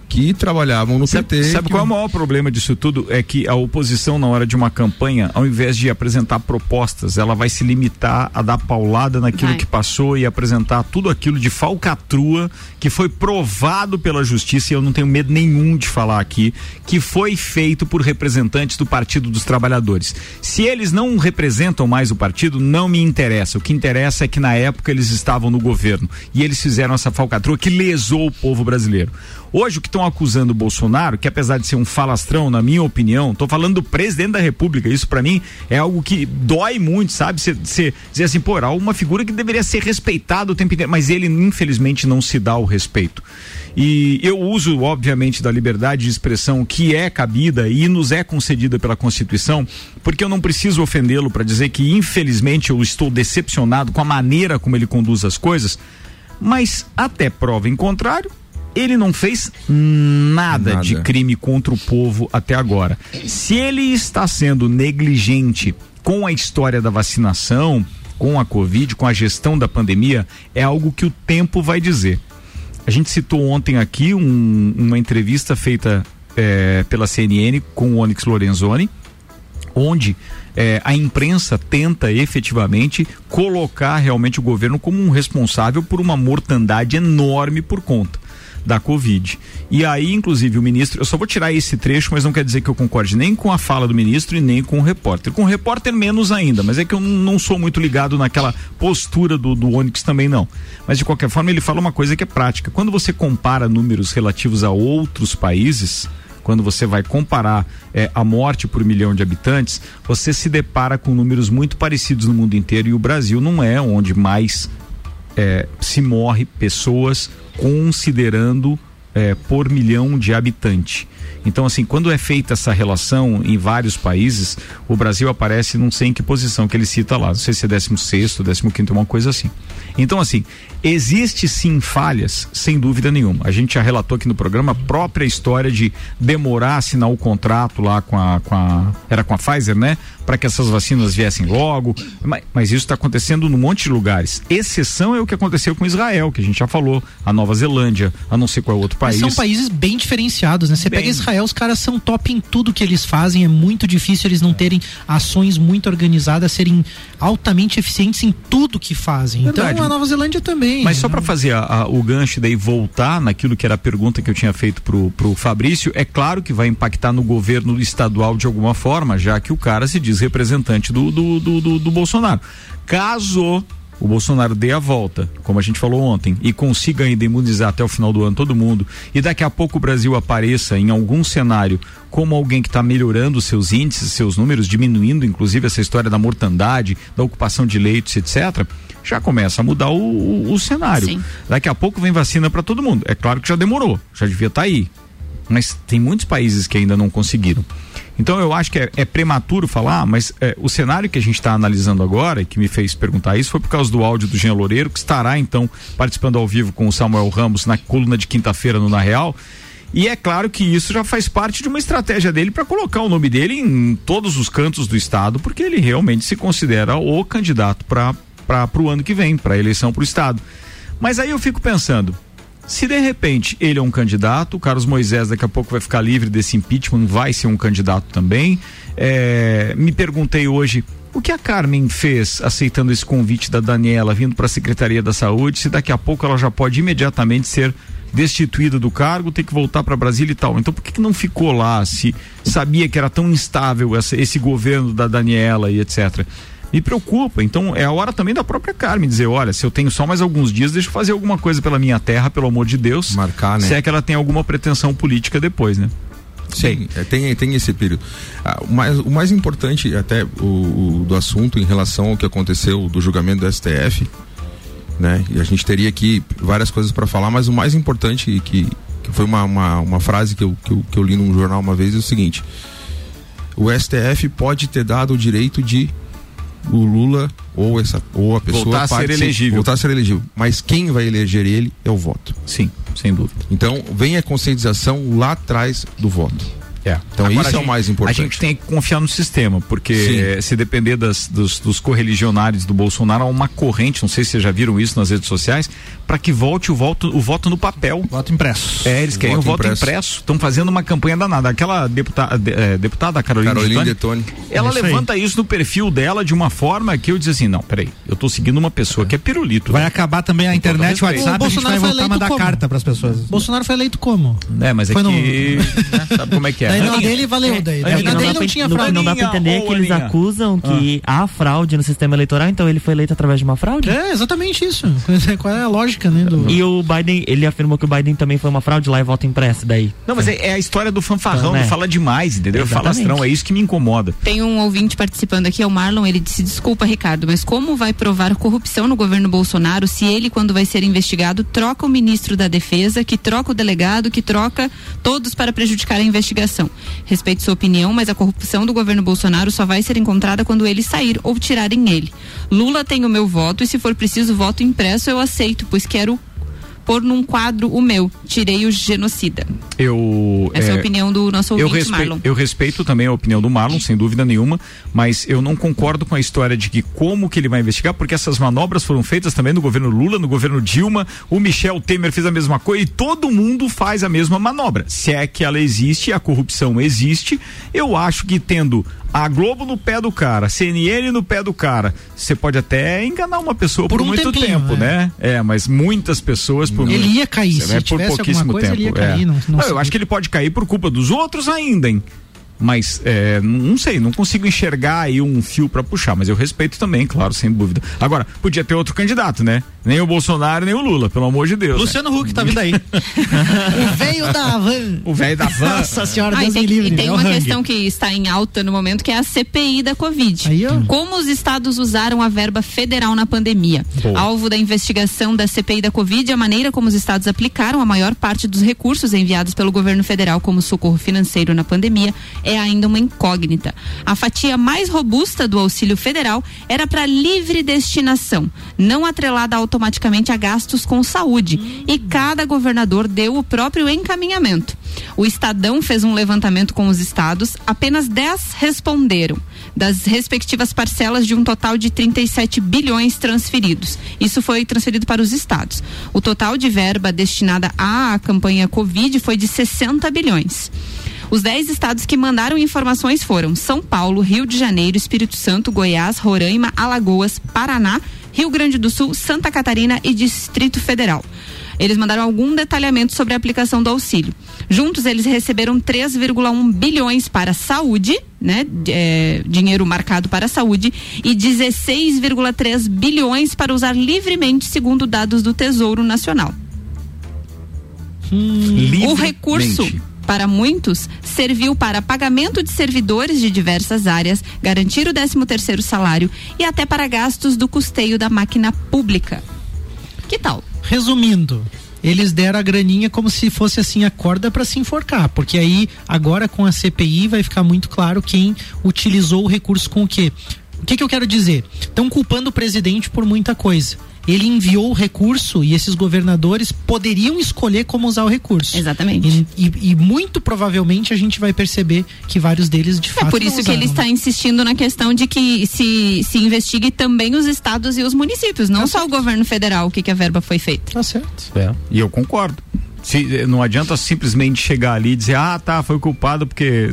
que trabalhavam no Sabe, PT. sabe que- qual é o maior problema disso tudo? É que a oposição, na hora de uma campanha, ao invés de apresentar propostas, ela vai se limitar a dar paulada naquilo Vai. que passou e apresentar tudo aquilo de falcatrua que foi provado pela justiça, e eu não tenho medo nenhum de falar aqui, que foi feito por representantes do Partido dos Trabalhadores. Se eles não representam mais o partido, não me interessa. O que interessa é que na época eles estavam no governo e eles fizeram essa falcatrua que lesou o povo brasileiro. Hoje o que estão acusando o Bolsonaro, que apesar de ser um falastrão, na minha opinião, tô falando do presidente da República, isso pra mim é algo que dói muito, sabe? Você dizer assim, pô, era uma figura que deveria ser respeitada o tempo inteiro, mas ele infelizmente não se dá o respeito. E eu uso, obviamente, da liberdade de expressão que é cabida e nos é concedida pela Constituição, porque eu não preciso ofendê-lo para dizer que, infelizmente, eu estou decepcionado com a maneira como ele conduz as coisas, mas até prova em contrário, ele não fez nada, Nada. de crime contra o povo até agora. Se ele está sendo negligente com a história da vacinação, com a Covid, com a gestão da pandemia, é algo que o tempo vai dizer. A gente citou ontem aqui um- uma entrevista feita eh, pela CNN com o Onyx Lorenzoni, onde eh, a imprensa tenta efetivamente colocar realmente o governo como um responsável por uma mortandade enorme por conta da Covid. E aí, inclusive, o ministro, eu só vou tirar esse trecho, mas não quer dizer que eu concorde nem com a fala do ministro e nem com o repórter. Com o repórter, menos ainda, mas é que eu não sou muito ligado naquela postura do, do Onix também, não. Mas de qualquer forma, ele fala uma coisa que é prática. Quando você compara números relativos a outros países, quando você vai comparar eh, a morte por milhão de habitantes, você se depara com números muito parecidos no mundo inteiro e o Brasil não é onde mais eh, se morre pessoas considerando eh, por milhão de habitante. Então, assim, quando é feita essa relação em vários países, o Brasil aparece, não sei em que posição que ele cita lá, não sei se é 16, 15, uma coisa assim. Então, assim, existe sim falhas, sem dúvida nenhuma. A gente já relatou aqui no programa a própria história de demorar a assinar o contrato lá com a. Com a era com a Pfizer, né? Para que essas vacinas viessem logo. Mas, mas isso está acontecendo num monte de lugares. Exceção é o que aconteceu com Israel, que a gente já falou, a Nova Zelândia, a não sei qual é outro país. Mas são países bem diferenciados, né? Você pega Israel, os caras são top em tudo que eles fazem, é muito difícil eles não terem ações muito organizadas, serem altamente eficientes em tudo que fazem. Verdade. Então a Nova Zelândia também. Mas só para fazer a- a- o gancho daí voltar naquilo que era a pergunta que eu tinha feito pro, pro Fabrício, é claro que vai impactar no governo estadual de alguma forma, já que o cara se diz representante do, do, do, do- do Bolsonaro. Caso o Bolsonaro dê a volta, como a gente falou ontem, e consiga ainda imunizar até o final do ano todo mundo, e daqui a pouco o Brasil apareça em algum cenário como alguém que está melhorando seus índices, seus números, diminuindo inclusive essa história da mortandade, da ocupação de leitos, etc., já começa a mudar o, o- o cenário. Sim. Daqui a pouco vem vacina para todo mundo. É claro que já demorou, já devia estar aí. Mas tem muitos países que ainda não conseguiram. Então eu acho que é, é prematuro falar, mas é, o cenário que a gente está analisando agora, e que me fez perguntar isso, foi por causa do áudio do Jean Loureiro, que estará então participando ao vivo com o Samuel Ramos na coluna de quinta-feira no Na Real. E é claro que isso já faz parte de uma estratégia dele para colocar o nome dele em todos os cantos do estado, porque ele realmente se considera o candidato para o ano que vem, para a eleição para o estado. Mas aí eu fico pensando, se de repente ele é um candidato, o Carlos Moisés daqui a pouco vai ficar livre desse impeachment, vai ser um candidato também. É, me perguntei hoje o que a Carmen fez aceitando esse convite da Daniela vindo para a Secretaria da Saúde, se daqui a pouco ela já pode imediatamente ser destituída do cargo, ter que voltar para Brasília e tal. Então por que, que não ficou lá se sabia que era tão instável essa- esse governo da Daniela e etc. Me preocupa, então é a hora também da própria Carmen dizer, olha, se eu tenho só mais alguns dias, deixa eu fazer alguma coisa pela minha terra, pelo amor de Deus. Marcar, né? Se é que ela tem alguma pretensão política depois, né? Sim, é, tem, tem esse período. Ah, o, mais, o mais importante até o, o- do assunto em relação ao que aconteceu do julgamento do STF, né? E a gente teria aqui várias coisas para falar, mas o mais importante que, que foi uma, uma, uma frase que eu, que, eu, que eu li num jornal uma vez é o seguinte: o STF pode ter dado o direito de o Lula ou essa ou a pessoa Voltar a ser elegível. voltar a ser elegível, mas quem vai eleger ele é o voto. Sim, sem dúvida. Então vem a conscientização lá atrás do voto. É. Então Agora, isso a é o gente- mais importante. A gente tem que confiar no sistema, porque Sim. se depender das, dos, dos correligionários do Bolsonaro, há uma corrente, não sei se vocês já viram isso nas redes sociais, para que volte o voto, o voto no papel. Voto impresso. É, eles O querem o voto impresso. impresso. Estão fazendo uma campanha danada. Aquela deputada, de- eh, deputada Carolina, Carolina Detoni, Detoni. ela Isso aí. levanta isso no perfil dela de uma forma que eu disse assim, não, peraí, eu tô seguindo uma pessoa que é pirulito. Vai acabar também a internet, o respeito. WhatsApp, a gente vai Bolsonaro foi voltar a eleito mandar como? carta pras pessoas. Bolsonaro foi eleito como? É, mas é Foi que. no- né, sabe como é que é? Daí na dele valeu, daí. Na não, dele dá não pra, tinha não- fraude. não dá pra entender que eles acusam que há fraude no sistema eleitoral, então ele foi eleito através de uma fraude? É, exatamente isso. Qual é a lógica, né? Do... E o Biden, ele afirmou que o Biden também foi uma fraude lá e voto impresso daí. Não, mas é, é a história do fanfarrão, Então, né? fala demais, entendeu? Exatamente. Falastrão, é isso que me incomoda. Tem um ouvinte participando aqui, é o Marlon, ele disse, desculpa Ricardo, mas como vai provar corrupção no governo Bolsonaro se ele, quando vai ser investigado, troca o ministro da defesa, que troca o delegado, que troca todos para prejudicar a investigação? Respeito sua opinião, mas a corrupção do governo Bolsonaro só vai ser encontrada quando ele sair ou tirarem ele. Lula tem o meu voto e se for preciso voto impresso eu aceito, pois quero pôr num quadro o meu. Tirei o genocida. Eu. Essa é, a é, opinião do nosso Eu ouvinte, respeito, Marlon. eu respeito também a opinião do Marlon, sem dúvida nenhuma, mas eu não concordo com a história de que como que ele vai investigar, porque essas manobras foram feitas também no governo Lula, no governo Dilma, o Michel Temer fez a mesma coisa e todo mundo faz a mesma manobra. Se é que ela existe, a corrupção existe, eu acho que tendo A Globo no pé do cara, CNN no pé do cara. Você pode até enganar uma pessoa por, Por um muito tempinho, tempo, é. né? É, mas muitas pessoas por Ele muito- ia cair, Você se vai por pouquíssimo coisa, ele ia tempo, cair, é. não- não eu sabia. acho que ele pode cair por culpa dos outros ainda, hein? Mas é, não sei, não consigo enxergar aí um fio pra puxar, mas eu respeito também, claro, sem dúvida. Agora, podia ter outro candidato, né? Nem o Bolsonaro, nem o Lula, pelo amor de Deus. Luciano Huck tá vindo aí. O veio da van. O velho da van. Nossa senhora, Ah, e Deus tem, me livre. e tem É uma questão que está em alta no momento, que é a CPI da Covid. Como os estados usaram a verba federal na pandemia? Boa. Alvo da investigação da CPI da Covid, a maneira como os estados aplicaram a maior parte dos recursos enviados pelo governo federal como socorro financeiro na pandemia é ainda uma incógnita. A fatia mais robusta do auxílio federal era para livre destinação, não atrelada automaticamente a gastos com saúde. E cada governador deu o próprio encaminhamento. O Estadão fez um levantamento com os estados, apenas 10 responderam, das respectivas parcelas de um total de 37 bilhões transferidos. Isso foi transferido para os estados. O total de verba destinada à campanha Covid foi de 60 bilhões. Os 10 estados que mandaram informações foram São Paulo, Rio de Janeiro, Espírito Santo, Goiás, Roraima, Alagoas, Paraná, Rio Grande do Sul, Santa Catarina e Distrito Federal. Eles mandaram algum detalhamento sobre a aplicação do auxílio. Juntos, eles receberam 3,1 bilhões para a saúde, né? é, dinheiro marcado para a saúde, e 16,3 bilhões para usar livremente, segundo dados do Tesouro Nacional. O recurso, para muitos, serviu para pagamento de servidores de diversas áreas, garantir o 13º salário e até para gastos do custeio da máquina pública. Que tal? Resumindo, eles deram a graninha como se fosse assim a corda para se enforcar, porque aí agora com a CPI vai ficar muito claro quem utilizou o recurso com o quê. O que, que eu quero dizer? Estão culpando o presidente por muita coisa. Ele enviou o recurso e esses governadores poderiam escolher como usar o recurso. Exatamente. E, e- e muito provavelmente a gente vai perceber que vários deles de É fato por não isso que ele está né? insistindo na questão de que se, se investigue também os estados e os municípios, não só o governo federal, o que, que a verba foi feita. Tá certo. É, e eu concordo. Se, não adianta simplesmente chegar ali e dizer, ah, tá, foi culpado porque.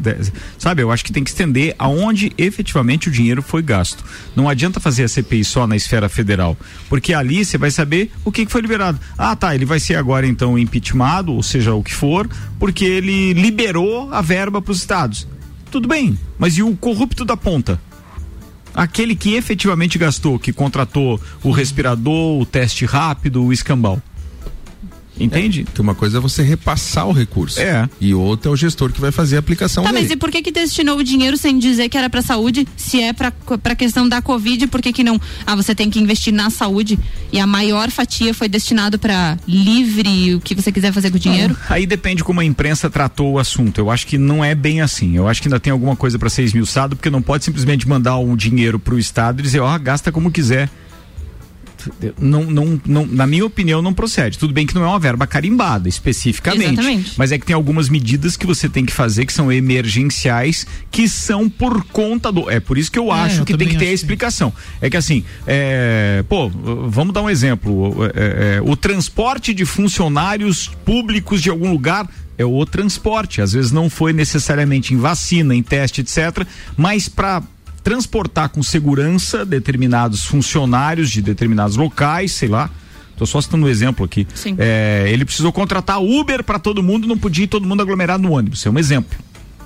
Sabe, eu acho que tem que estender aonde efetivamente o dinheiro foi gasto. Não adianta fazer a CPI só na esfera federal, porque ali você vai saber o que, que foi liberado. Ah, tá, ele vai ser agora então impeachmentado, ou seja, o que for, porque ele liberou a verba para os estados. Tudo bem, mas e o corrupto da ponta? Aquele que efetivamente gastou, que contratou o respirador, o teste rápido, o escambau. Entende? Que uma coisa é você repassar o recurso. É. E outra é o gestor que vai fazer a aplicação Tá, dele. mas e por que que destinou o dinheiro sem dizer que era pra saúde? Se é pra, pra questão da Covid, por que que não? Ah, você tem que investir na saúde e a maior fatia foi destinado pra livre, o que você quiser fazer com o dinheiro? Aí depende como a imprensa tratou o assunto. Eu acho que não é bem assim. Eu acho que ainda tem alguma coisa para ser esmiuçado, porque não pode simplesmente mandar um dinheiro pro Estado e dizer, ó, gasta como quiser. Não, não, não, na minha opinião, não procede. Tudo bem que não é uma verba carimbada, especificamente. Exatamente. Mas é que tem algumas medidas que você tem que fazer que são emergenciais, que são por conta do. É por isso que eu É, acho eu que tem que ter a acho que- explicação. É que assim, é, pô, vamos dar um exemplo. É, é, o transporte de funcionários públicos de algum lugar é o transporte. Às vezes não foi necessariamente em vacina, em teste, etc. Mas para transportar com segurança determinados funcionários de determinados locais, sei lá. Tô só citando um exemplo aqui. Sim. É, ele precisou contratar Uber para todo mundo, não podia ir todo mundo aglomerado no ônibus. É um exemplo.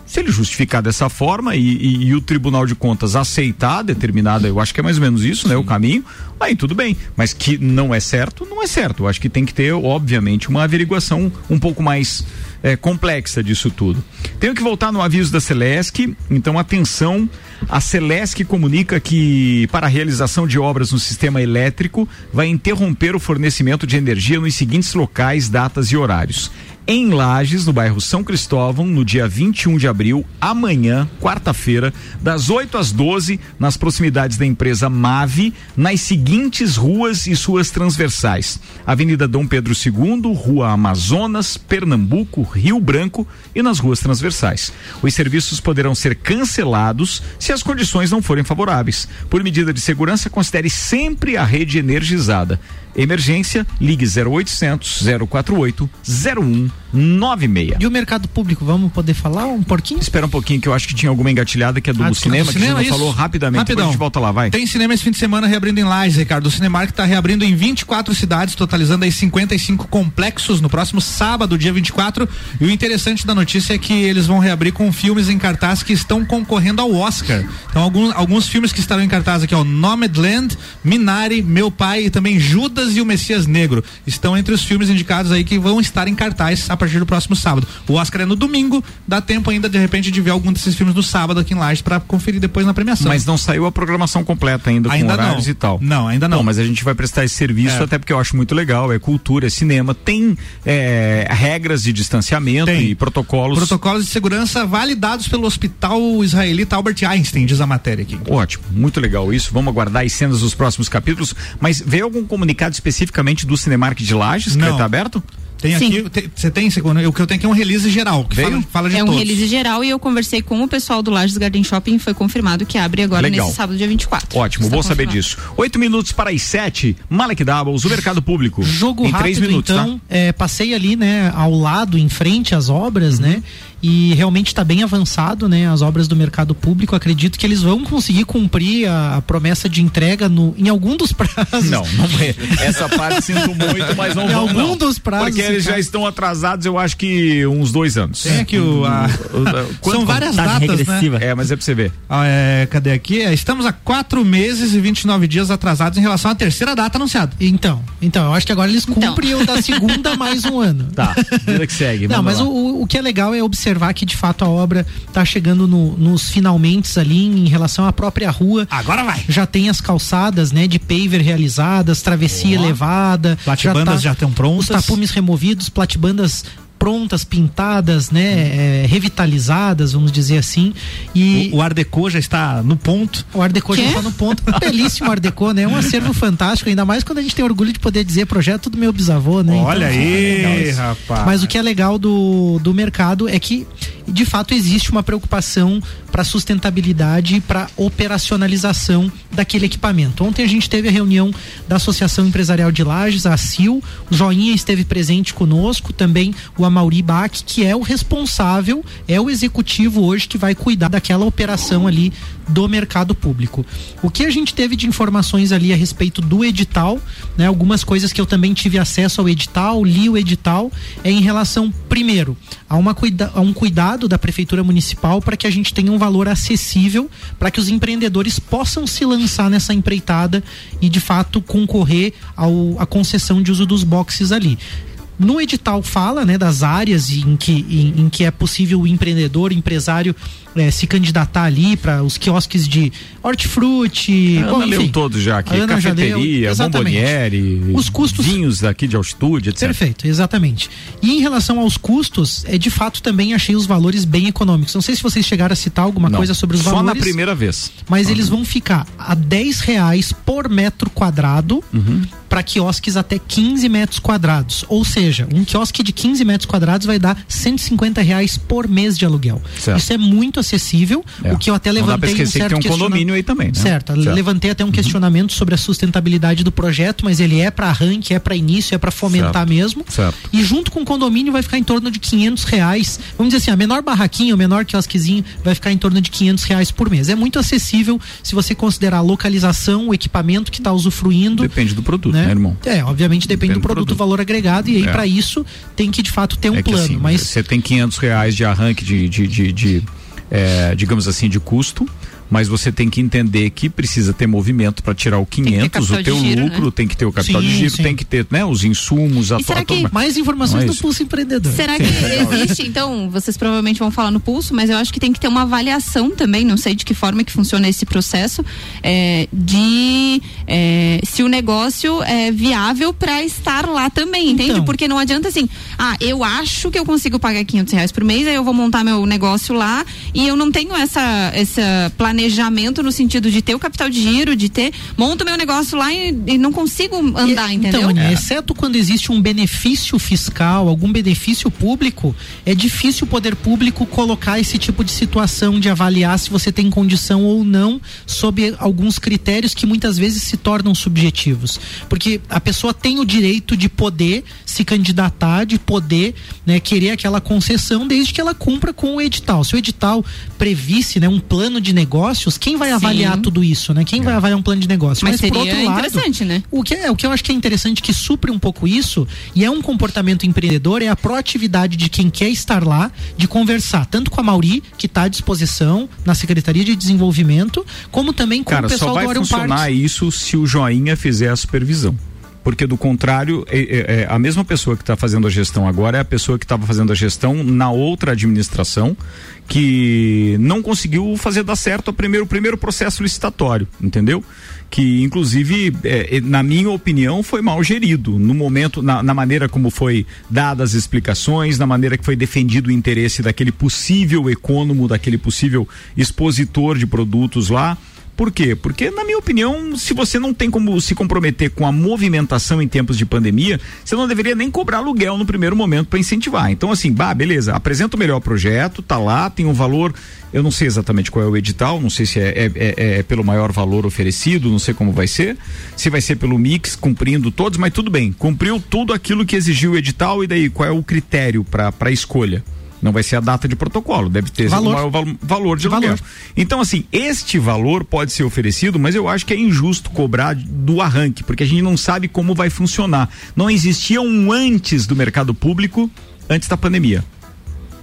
Se ele justificar dessa forma e, e- e o Tribunal de Contas aceitar determinada, eu acho que é mais ou menos isso, né? O caminho, aí tudo bem. Mas que não é certo, não é certo. Eu acho que tem que ter, obviamente, uma averiguação um pouco mais eh, complexa disso tudo. Tenho que voltar no aviso da Celesc, então atenção. A Celesc comunica que, para a realização de obras no sistema elétrico, vai interromper o fornecimento de energia nos seguintes locais, datas e horários em Lages, no bairro São Cristóvão, no dia 21 de abril, amanhã, quarta-feira, das 8 às 12, nas proximidades da empresa Mave, nas seguintes ruas e suas transversais: Avenida Dom Pedro II, Rua Amazonas, Pernambuco, Rio Branco e nas ruas transversais. Os serviços poderão ser cancelados se as condições não forem favoráveis. Por medida de segurança, considere sempre a rede energizada. Emergência, ligue 0800 048 0196. E o mercado público, vamos poder falar um pouquinho? Espera um pouquinho que eu acho que tinha alguma engatilhada que é do Ah, cinema, do que cinema, não falou rapidamente, Rapidão. a gente volta lá, vai. Tem cinema esse fim de semana reabrindo em Lages, Ricardo. O Cinemark está reabrindo em 24 cidades, totalizando aí 55 complexos no próximo sábado, dia 24. E o interessante da notícia é que eles vão reabrir com filmes em cartaz que estão concorrendo ao Oscar. Então, alguns, alguns filmes que estarão em cartaz aqui, ó, Nomadland, Minari, Meu Pai e também Judas e o Messias Negro. Estão entre os filmes indicados aí que vão estar em cartaz a partir do próximo sábado. O Oscar é no domingo, dá tempo ainda de repente de ver algum desses filmes no sábado aqui em Lages para conferir depois na premiação. Mas não saiu a programação completa ainda, Ainda com horários não. e tal. Não, ainda não. Bom, mas a gente vai prestar esse serviço É. até porque eu acho muito legal, é cultura, é cinema, tem é, regras de distanciamento e protocolos. Protocolos de segurança validados pelo Hospital Israelita Albert Einstein, diz a matéria aqui. Ótimo, muito legal isso. Vamos aguardar as cenas dos próximos capítulos. Mas veio algum comunicado especificamente do Cinemark de Lages que estar aberto? Tem aqui, te- você tem, segundo, o que eu tenho aqui é um release geral, que fala, fala de é um todos. release geral e eu conversei com o pessoal do Lages Garden Shopping e foi confirmado que abre agora Legal. nesse sábado, dia 24. Ótimo, Está bom saber disso. Oito minutos para as sete. Malek Doubles, o mercado público. Jogo em rápido, três minutos, então, tá? é, passei ali, né, ao lado, em frente às obras, né, e realmente está bem avançado, né, as obras do mercado público. Acredito que eles vão conseguir cumprir a, a promessa de entrega no, em algum dos prazos. Não, não é. Essa parte sinto muito, mas não Em vão, algum não. dos prazos, Porque eles cara. já estão atrasados, eu acho que uns dois anos. Tem aqui o. a- Quanto- São várias datas, regressiva. né? É, mas é pra você ver. Ah, é, cadê aqui? É, Estamos há quatro meses e 29 dias atrasados em relação à terceira data anunciada. Então, então, eu acho que agora eles cumprem o da segunda mais um ano. Tá, vida que segue. Não, mas o, o- o que é legal é observar que de fato a obra está chegando no- nos finalmente ali em relação à própria rua. Agora vai. Já tem as calçadas, né, de paver realizadas, travessia elevada. Platibandas tá- já estão prontas. Os tapumes removidos, platibandas prontas, pintadas, né, é, revitalizadas, vamos dizer assim. E O, o Art Deco já está no ponto. o Art Deco já está no ponto. Belíssimo Art Deco, né? É um acervo fantástico, ainda mais quando a gente tem orgulho de poder dizer projeto do meu bisavô, né? Olha Então, é legal aí, isso. rapaz. Mas o que é legal do, do mercado é que, de fato, existe uma preocupação para sustentabilidade e para operacionalização daquele equipamento. Ontem a gente teve a reunião da Associação Empresarial de Lages, a ACIL, o Joinha esteve presente conosco, também o Amauri Bach, que é o responsável, é o executivo hoje que vai cuidar daquela operação ali do mercado público. O que a gente teve de informações ali a respeito do edital, né, algumas coisas que eu também tive acesso ao edital, li o edital, é em relação, primeiro, a, uma cuida a um cuidado da Prefeitura Municipal para que a gente tenha um valor acessível para que os empreendedores possam se lançar nessa empreitada e, de fato, concorrer ao, à concessão de uso dos boxes ali. No edital fala, né, das áreas em que, em, em que é possível o empreendedor, empresário eh, se candidatar ali para os quiosques de hortifruti. Ana bom, leu enfim. todos já aqui. Ana já leu, Cafeteria, exatamente. bomboniere, Os custos- vinhos daqui de altitude, etc. Perfeito, exatamente. E em relação aos custos, é de fato também achei os valores bem econômicos. Não sei se vocês chegaram a citar alguma Não, coisa sobre os Só valores. na primeira vez. Mas eles vão ficar a 10 reais por metro quadrado Uhum. para quiosques até 15 metros quadrados. Ou seja, um quiosque de 15 metros quadrados vai dar 150 reais por mês de aluguel. Certo. Isso é muito acessível, É. o que eu até Não dá levantei pra esquecer um que certo tem um condomínio aí também, né? Certo, Certo. Uhum. levantei até um questionamento sobre a sustentabilidade do projeto, mas ele é para arranque, é para início, é para fomentar Certo. mesmo. Certo. E junto com o condomínio vai ficar em torno de 500 reais. Vamos dizer assim, a menor barraquinha, o menor quiosquezinho vai ficar em torno de 500 reais por mês. É muito acessível se você considerar a localização, o equipamento que está usufruindo. Depende do produto, né, irmão? É, obviamente depende, do produto, valor agregado e aí É. para isso tem que de fato ter um é que plano. assim, mas você tem 500 reais de arranque de, de, de, de, é, digamos assim, de custo. Mas você tem que entender que precisa ter movimento para tirar o 500, capital o teu giro, lucro, né? tem que ter o capital Sim, de giro, sim. tem que ter né, os insumos, a E será to- a que- mais informações é do. Pulso Empreendedor. Será que existe, então, vocês provavelmente vão falar no pulso, mas eu acho que tem que ter uma avaliação também, não sei de que forma que funciona esse processo, é, de é, se o negócio é viável para estar lá também, entende? Então. Porque não adianta assim, ah, eu acho que eu consigo pagar 500 reais por mês, aí eu vou montar meu negócio lá e eu não tenho essa, essa planejamento no sentido de ter o capital de giro, de ter. Monto meu negócio lá e, e não consigo andar, E- entendeu? Então, Aninha, exceto quando existe um benefício fiscal, algum benefício público, é difícil o poder público colocar esse tipo de situação de avaliar se você tem condição ou não sob alguns critérios que muitas vezes se tornam subjetivos. Porque a pessoa tem o direito de poder se candidatar, de poder né, querer aquela concessão desde que ela cumpra com o edital. Se o edital previsse né, um plano de negócios, quem vai avaliar tudo isso? Né? Quem vai avaliar um plano de negócios? Mas por seria outro lado, interessante, né? o que, é, o que eu acho que é interessante que supre um pouco isso e é um comportamento empreendedor é a proatividade de quem quer estar lá de conversar tanto com a Mauri que está à disposição na Secretaria de Desenvolvimento como também com Cara, o pessoal só vai do Orion funcionar Parks. isso se o joinha fizer a supervisão. Porque do contrário, é, é- é a mesma pessoa que está fazendo a gestão agora é a pessoa que estava fazendo a gestão na outra administração que não conseguiu fazer dar certo o primeiro, o primeiro processo licitatório, entendeu? Que inclusive, é, é, na minha opinião, foi mal gerido no momento, na, na maneira como foi dadas as explicações, na maneira que foi defendido o interesse daquele possível econômico, daquele possível expositor de produtos lá. Por quê? Porque, na minha opinião, se você não tem como se comprometer com a movimentação em tempos de pandemia, você não deveria nem cobrar aluguel no primeiro momento para incentivar. Então, assim, bah, beleza, apresenta o melhor projeto, tá lá, tem um valor. Eu não sei exatamente qual é o edital, não sei se é, é- é- é pelo maior valor oferecido, não sei como vai ser, se vai ser pelo mix, cumprindo todos, mas tudo bem, cumpriu tudo aquilo que exigiu o edital, e daí qual é o critério para escolha? Não vai ser a data de protocolo, deve ter Valor. maior val- valor de aluguel. Valor. Então, assim, este valor pode ser oferecido, mas eu acho que é injusto cobrar do arranque, porque a gente não sabe como vai funcionar. Não existia um antes do mercado público, antes da pandemia.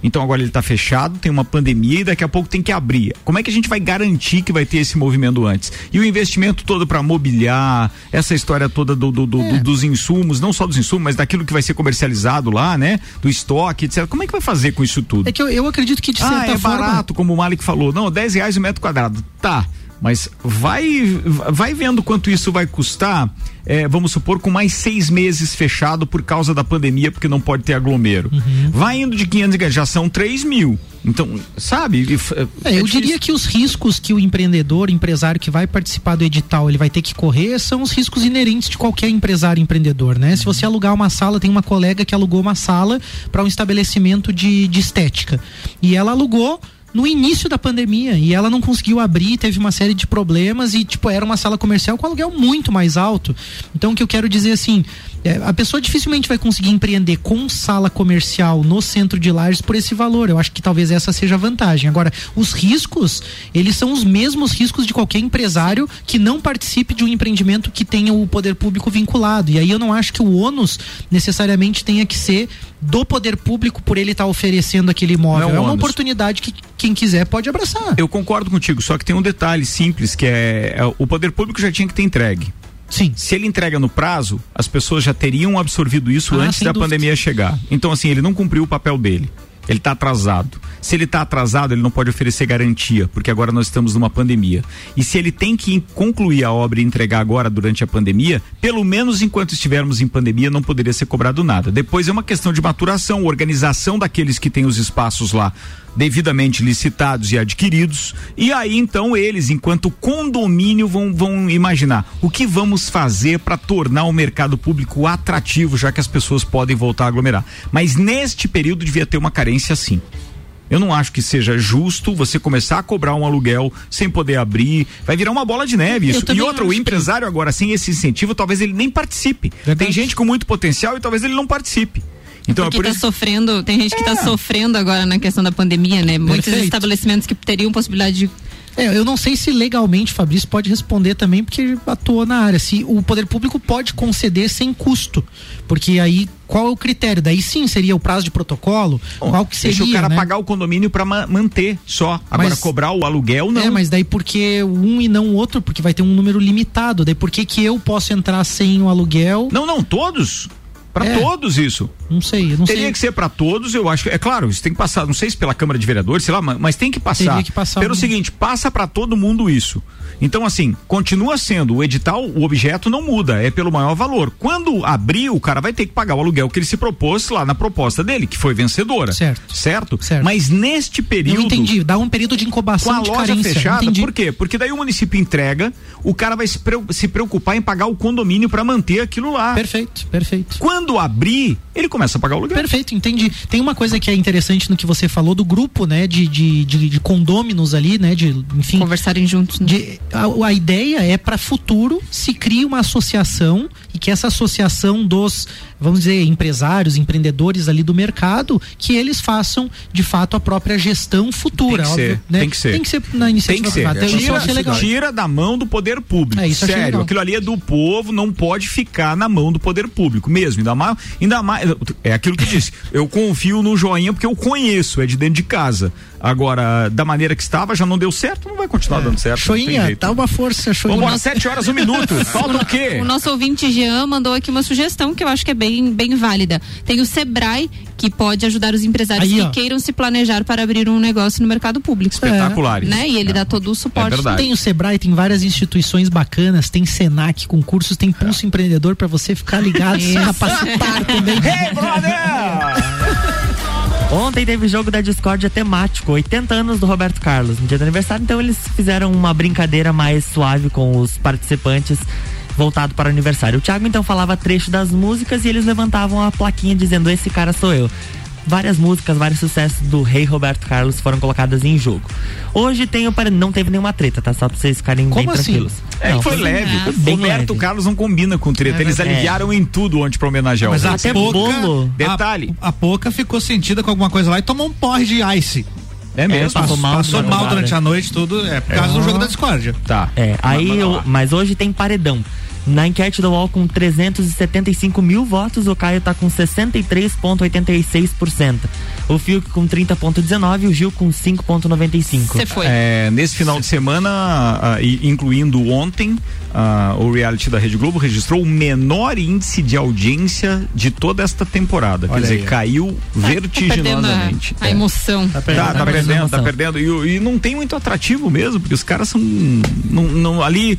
Então agora ele está fechado, tem uma pandemia e daqui a pouco tem que abrir. Como é que a gente vai garantir que vai ter esse movimento antes? E o investimento todo para mobiliar, essa história toda do, do- do- do- dos insumos, não só dos insumos, mas daquilo que vai ser comercializado lá, né? Do estoque, etc. Como é que vai fazer com isso tudo? É que eu, eu acredito que de ah, certa é forma barato, como o Malik falou. Não, 10 reais o metro quadrado. Tá. Mas vai, vai vendo quanto isso vai custar, é, vamos supor, com mais seis meses fechado por causa da pandemia, porque não pode ter aglomero. Uhum. Vai indo de 500 e já são 3 mil. Então, sabe? f- É, eu difícil. diria que os riscos que o empreendedor, empresário que vai participar do edital, ele vai ter que correr são os riscos inerentes de qualquer empresário empreendedor, né? Se você alugar uma sala, tem uma colega que alugou uma sala para um estabelecimento de, de estética. E ela alugou no início da pandemia e ela não conseguiu abrir, teve uma série de problemas e tipo era uma sala comercial com aluguel muito mais alto. Então o que eu quero dizer assim, é, a pessoa dificilmente vai conseguir empreender com sala comercial no centro de Lages por esse valor. Eu acho que talvez essa seja a vantagem. Agora, os riscos, eles são os mesmos riscos de qualquer empresário que não participe de um empreendimento que tenha o poder público vinculado. E aí eu não acho que o ônus necessariamente tenha que ser do poder público por ele estar oferecendo aquele imóvel. Não é é um uma ônus. oportunidade que quem quiser pode abraçar. Eu concordo contigo, só que tem um detalhe simples que é, é o poder público já tinha que ter entregue. Sim. Se ele entrega no prazo, as pessoas já teriam absorvido isso Ah, antes da dúvida. pandemia chegar. Então, assim, ele não cumpriu o papel dele. Ele está atrasado. Se ele está atrasado, ele não pode oferecer garantia, porque agora nós estamos numa pandemia. E se ele tem que concluir a obra e entregar agora durante a pandemia, pelo menos enquanto estivermos em pandemia, não poderia ser cobrado nada. Depois é uma questão de maturação, organização daqueles que têm os espaços lá devidamente licitados e adquiridos. E aí então eles, enquanto condomínio, vão, vão imaginar o que vamos fazer para tornar o mercado público atrativo, já que as pessoas podem voltar a aglomerar. Mas neste período devia ter uma carência sim. Eu não acho que seja justo você começar a cobrar um aluguel sem poder abrir. Vai virar uma bola de neve isso. E outra, o acho que- empresário agora, sem esse incentivo, talvez ele nem participe. Tem gente com muito potencial e talvez ele não participe. Então Porque é por tá isso. sofrendo, tem gente que tá sofrendo agora na questão da pandemia, né? Muitos Perfeito. estabelecimentos que teriam possibilidade de É, eu não sei se legalmente Fabrício pode responder também, porque atuou na área. Se o poder público pode conceder sem custo. Porque aí, qual é o critério? Daí sim seria o prazo de protocolo? qual que seria? Deixa o cara né? pagar o condomínio para manter só. Agora Mas- cobrar o aluguel não. É, mas daí por que um e não o outro? Porque vai ter um número limitado. Daí por que que eu posso entrar sem o aluguel? Não, não, todos. Para É. todos isso. Não sei, não Teria sei. que ser para todos, eu acho. É claro, isso tem que passar, não sei se pela Câmara de Vereadores, sei lá, mas, mas tem que passar. Teria que passar Pelo um- seguinte, passa para todo mundo isso. Então, assim, continua sendo o edital, o objeto não muda, é pelo maior valor. Quando abrir, o cara vai ter que pagar o aluguel que ele se propôs lá na proposta dele, que foi vencedora. Certo. Certo? Certo. Mas neste período. Eu entendi, dá um período de Com incubação a de loja carência. fechada, entendi. por quê? Porque daí o município entrega, o cara vai se preocupar em pagar o condomínio para manter aquilo lá. Perfeito, perfeito. Quando abrir, ele começa a pagar o aluguel. Perfeito, entendi. Tem uma coisa que é interessante no que você falou do grupo, né, de, de, de, de condôminos ali, né, de, enfim. Conversarem juntos. Né? De, a, a ideia é para futuro se crie uma associação e que essa associação dos, vamos dizer, empresários, empreendedores ali do mercado, que eles façam de fato a própria gestão futura. Tem que óbvio, ser, né? tem que ser. Tem que ser na Tem iniciativa que ser. Tira, legal. tira da mão do poder público. É, Sério, aquilo ali é do povo, não pode ficar na mão do poder público mesmo. Ainda mais, ainda mais é aquilo que disse. Eu confio no joinha porque eu conheço, é de dentro de casa. Agora, da maneira que estava, já não deu certo, não vai continuar dando certo. Choinha, dá uma força, Choinha. Vamos embora, sete horas, um minuto. Falta o quê? O nosso ouvinte Jean mandou aqui uma sugestão que eu acho que é bem, bem válida. Tem o Sebrae, que pode ajudar os empresários Aí, que ó. queiram se planejar para abrir um negócio no mercado público. Espetaculares. Né? E ele dá todo o suporte. Tem o Sebrae, tem várias instituições bacanas, tem Senac com cursos, tem Pulso Empreendedor para você ficar ligado, se capacitar também. Hey, Ontem teve jogo da Discord temático, 80 anos do Roberto Carlos, no dia do aniversário, então eles fizeram uma brincadeira mais suave com os participantes voltado para o aniversário. O Thiago então falava trecho das músicas e eles levantavam a plaquinha dizendo esse cara sou eu. Várias músicas, vários sucessos do rei Roberto Carlos foram colocadas em jogo. Hoje tem o pare- não teve nenhuma treta, tá? Só pra vocês ficarem bem Como assim? tranquilos. É Não, que foi leve. Bem Roberto leve. Carlos não combina com treta. É Eles verdade. aliviaram em tudo ontem pra homenagear Mas o a rei. Poca, Detalhe. A, a Poca ficou sentida com alguma coisa lá e tomou um porre de ice. É mesmo? Passou, Passou mal, passou na mal durante a noite, tudo. É por causa do jogo da discórdia. Tá. É, aí, eu- mas hoje tem paredão. Na enquete do UOL, com 375 mil votos, o Caio tá com 63,86%. O Fiuk com 30,19% e o Gil com 5,95%. Você foi. É, nesse final de semana, ah, incluindo ontem, ah, o reality da Rede Globo registrou o menor índice de audiência de toda esta temporada. Quer Olha dizer, aí. caiu perdendo vertiginosamente. a, a É. emoção. Tá, tá, perdendo a perdendo, tá emoção. perdendo. E, e não tem muito atrativo mesmo, porque os caras são. Não, não- ali.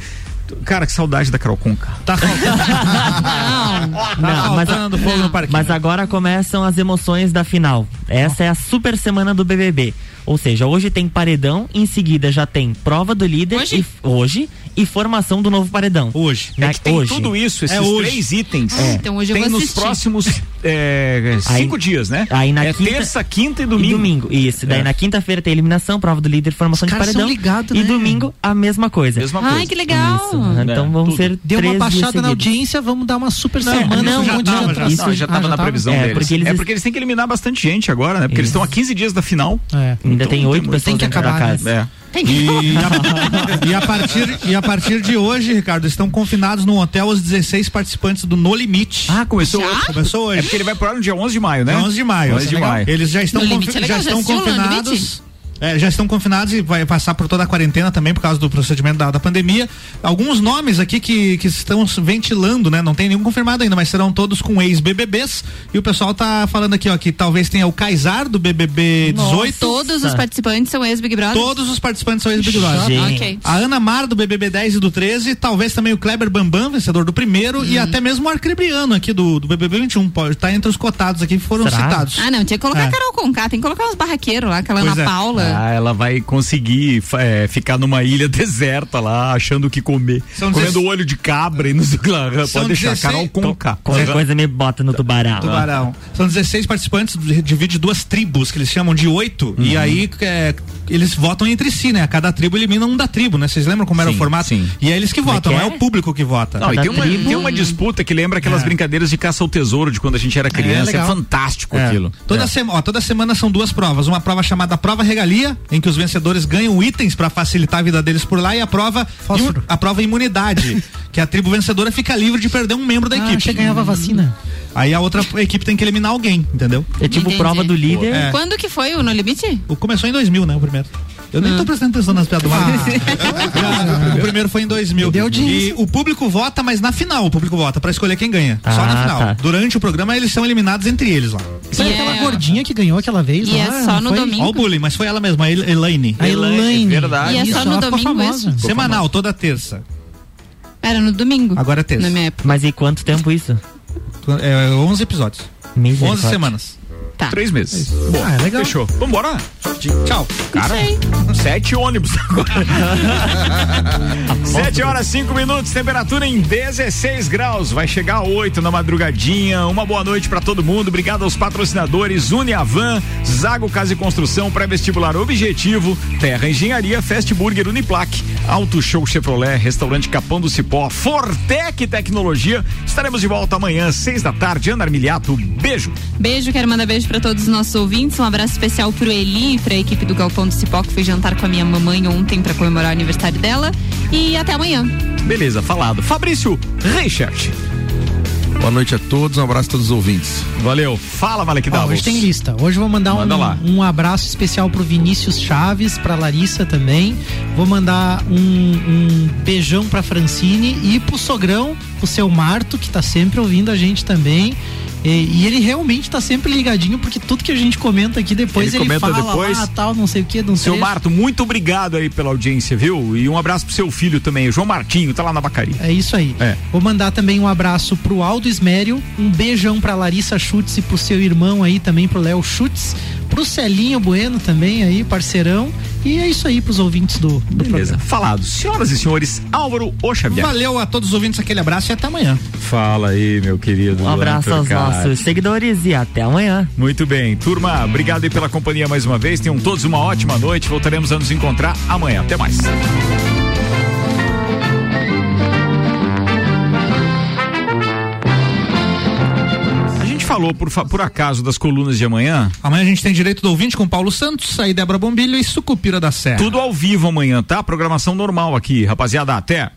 Cara, que saudade da Carol Conca. Tá faltando, tá mas, faltando fogo no parquinho. mas agora começam as emoções da final. Essa é a super semana do BBB. Ou seja, hoje tem paredão, em seguida já tem prova do líder Hoje? E, hoje e formação do novo paredão. Hoje. É que tem hoje. tudo isso, esses É hoje. três itens. Ah, então hoje eu tem vou nos assistir. próximos é, Aí- cinco dias, né? aí na é quinta- terça, quinta e E domingo. domingo, isso. Daí É. na quinta-feira tem eliminação, prova do líder, formação Os de caras paredão. são ligados, e né? domingo a mesma coisa. Mesma coisa. Ai, que legal. Isso. Então É, vão tudo. ser Deu três uma dias baixada na audiência, vamos dar uma super Não, semana. não, já tava, já. Isso Não, já Ah, tava na previsão É, deles. porque eles- É porque eles têm que eliminar bastante gente agora, né? Porque eles estão a 15 dias da final. É. Ainda Então tem oito tem pessoas Tem que acabar, casa. É. E a, e a partir, e a partir de hoje, Ricardo, estão confinados no hotel os 16 participantes do No Limite. Ah, começou hoje. Começou hoje. É porque ele vai pro ar no dia 11 de maio, né? É 11 de maio. 11 de maio. Eles já estão, confi- é legal, já já estão confinados. É, já estão confinados e vai passar por toda a quarentena também por causa do procedimento da, da pandemia. Alguns nomes aqui que, que estão ventilando, né? Não tem nenhum confirmado ainda, mas serão todos com ex-BBBs. E o pessoal tá falando aqui, ó, que talvez tenha o Kaysar do BBB 18. Todos os participantes são ex-Big Brother? Todos os participantes são ex-Big Brother. Gente. Ok. A Ana Mar do BBB 10 e do 13, talvez também o Kleber Bambam, vencedor do primeiro, Uhum. e até mesmo o Arcrebriano aqui do, do BBB 21, pode estar entre os cotados aqui que foram Será? citados. Ah, não, tinha que colocar É. a Carol Conká, tem que colocar os barraqueiros lá, aquela Pois Ana é. Paula. Ah, ela vai conseguir é, ficar numa ilha deserta lá, achando o que comer. São Comendo dezesse- olho de cabra e não sei o que lá. São Pode deixar, 16 Carol Conká. Qualquer coisa me bota no tubarão. Tubarão. São 16 participantes, divide duas tribos, que eles chamam de oito, Uhum. e aí é, eles votam entre si, né? Cada tribo elimina um da tribo, né? Vocês lembram como era Sim, o formato? sim. E é eles que votam, que não é é? o público que vota. Não, e tem uma, tem uma disputa que lembra aquelas É. brincadeiras de caça ao tesouro de quando a gente era criança. É, fantástico É. aquilo. Toda, É. sema- ó, toda semana são duas provas. Uma prova chamada Prova Regalia, em que os vencedores ganham itens para facilitar a vida deles por lá, e a prova, Fósforo. a prova Imunidade, que a tribo vencedora fica livre de perder um membro da Ah, equipe. achei que ganhava vacina. Aí a outra equipe tem que eliminar alguém, entendeu? É tipo Entendi. prova do líder. É. Quando que foi o No Limite? O começou em 2000, né, o primeiro. Eu nem tô prestando atenção nas piadas do O primeiro foi em 2000. E o público vota, mas na final o público vota pra escolher quem ganha. Só na Ah, final. tá. Durante o programa eles são eliminados entre eles lá. Foi aquela gordinha que ganhou aquela vez E lá, é só no foi? domingo. Ó o bullying, mas foi ela mesma, a El- Elaine. A Elaine. verdade. E é só Isso, no domingo mesmo? Semanal, toda terça. Era no domingo. Agora é terça. Na minha época. Mas e quanto tempo isso? É, 11 episódios. 11 Misericórdia. semanas. Tá. Três meses. Bom, Ah, é legal. fechou. Vambora? Tchau. Cara, sete ônibus agora. Sete horas, cinco minutos, temperatura em 16 graus. Vai chegar a 8 na madrugadinha. Uma boa noite pra todo mundo. Obrigado aos patrocinadores Uniavan, Zago Casa e Construção, pré-vestibular Objetivo, Terra Engenharia, Fast Burger Uniplaque, Auto Show Chevrolet, Restaurante Capão do Cipó, Fortec Tecnologia. Estaremos de volta amanhã, seis da tarde. Ana Armiliato, beijo. Beijo, quero mandar beijo pra todos os nossos ouvintes. Um abraço especial pro Eli e pra equipe do Galpão do Cipó que foi jantar com a minha mamãe ontem pra comemorar o aniversário dela. E até amanhã. Beleza, falado. Fabrício Reichert. Boa noite a todos, um abraço a todos os ouvintes. Valeu. Fala, Malek Ó, Davos. hoje tem lista. Hoje vou mandar Manda um, lá. um abraço especial pro Vinícius Chaves, pra Larissa também. Vou mandar um, um beijão pra Francine e pro sogrão, pro seu Marto, que tá sempre ouvindo a gente também. E, e ele realmente tá sempre ligadinho, porque tudo que a gente comenta aqui depois Ele ele, comenta fala depois. lá, tal, não sei o que, não sei. Seu Marto, muito obrigado aí pela audiência, viu? E um abraço pro seu filho também, o João Martinho, tá lá na Bacaria. É isso aí. É. Vou mandar também um abraço pro Aldo Esmério, um beijão pra Larissa Schutz e pro seu irmão aí também, pro Léo Schutz, pro Celinho Bueno também aí, parceirão. E é isso aí pros ouvintes do, do Beleza, programa. falado. Senhoras e senhores, Álvaro O Xavier. Valeu a todos os ouvintes, aquele abraço e até amanhã. Fala aí, meu querido. Um abraço aos nossos seguidores e até amanhã. Muito bem, turma, obrigado aí pela companhia mais uma vez. Tenham todos uma ótima noite. Voltaremos a nos encontrar amanhã. Até mais. Falou por, por acaso das colunas de amanhã. Amanhã a gente tem direito do ouvinte com Paulo Santos, aí Débora Bombilho e Sucupira da Serra. Tudo ao vivo amanhã, tá? Programação normal aqui, rapaziada. Até.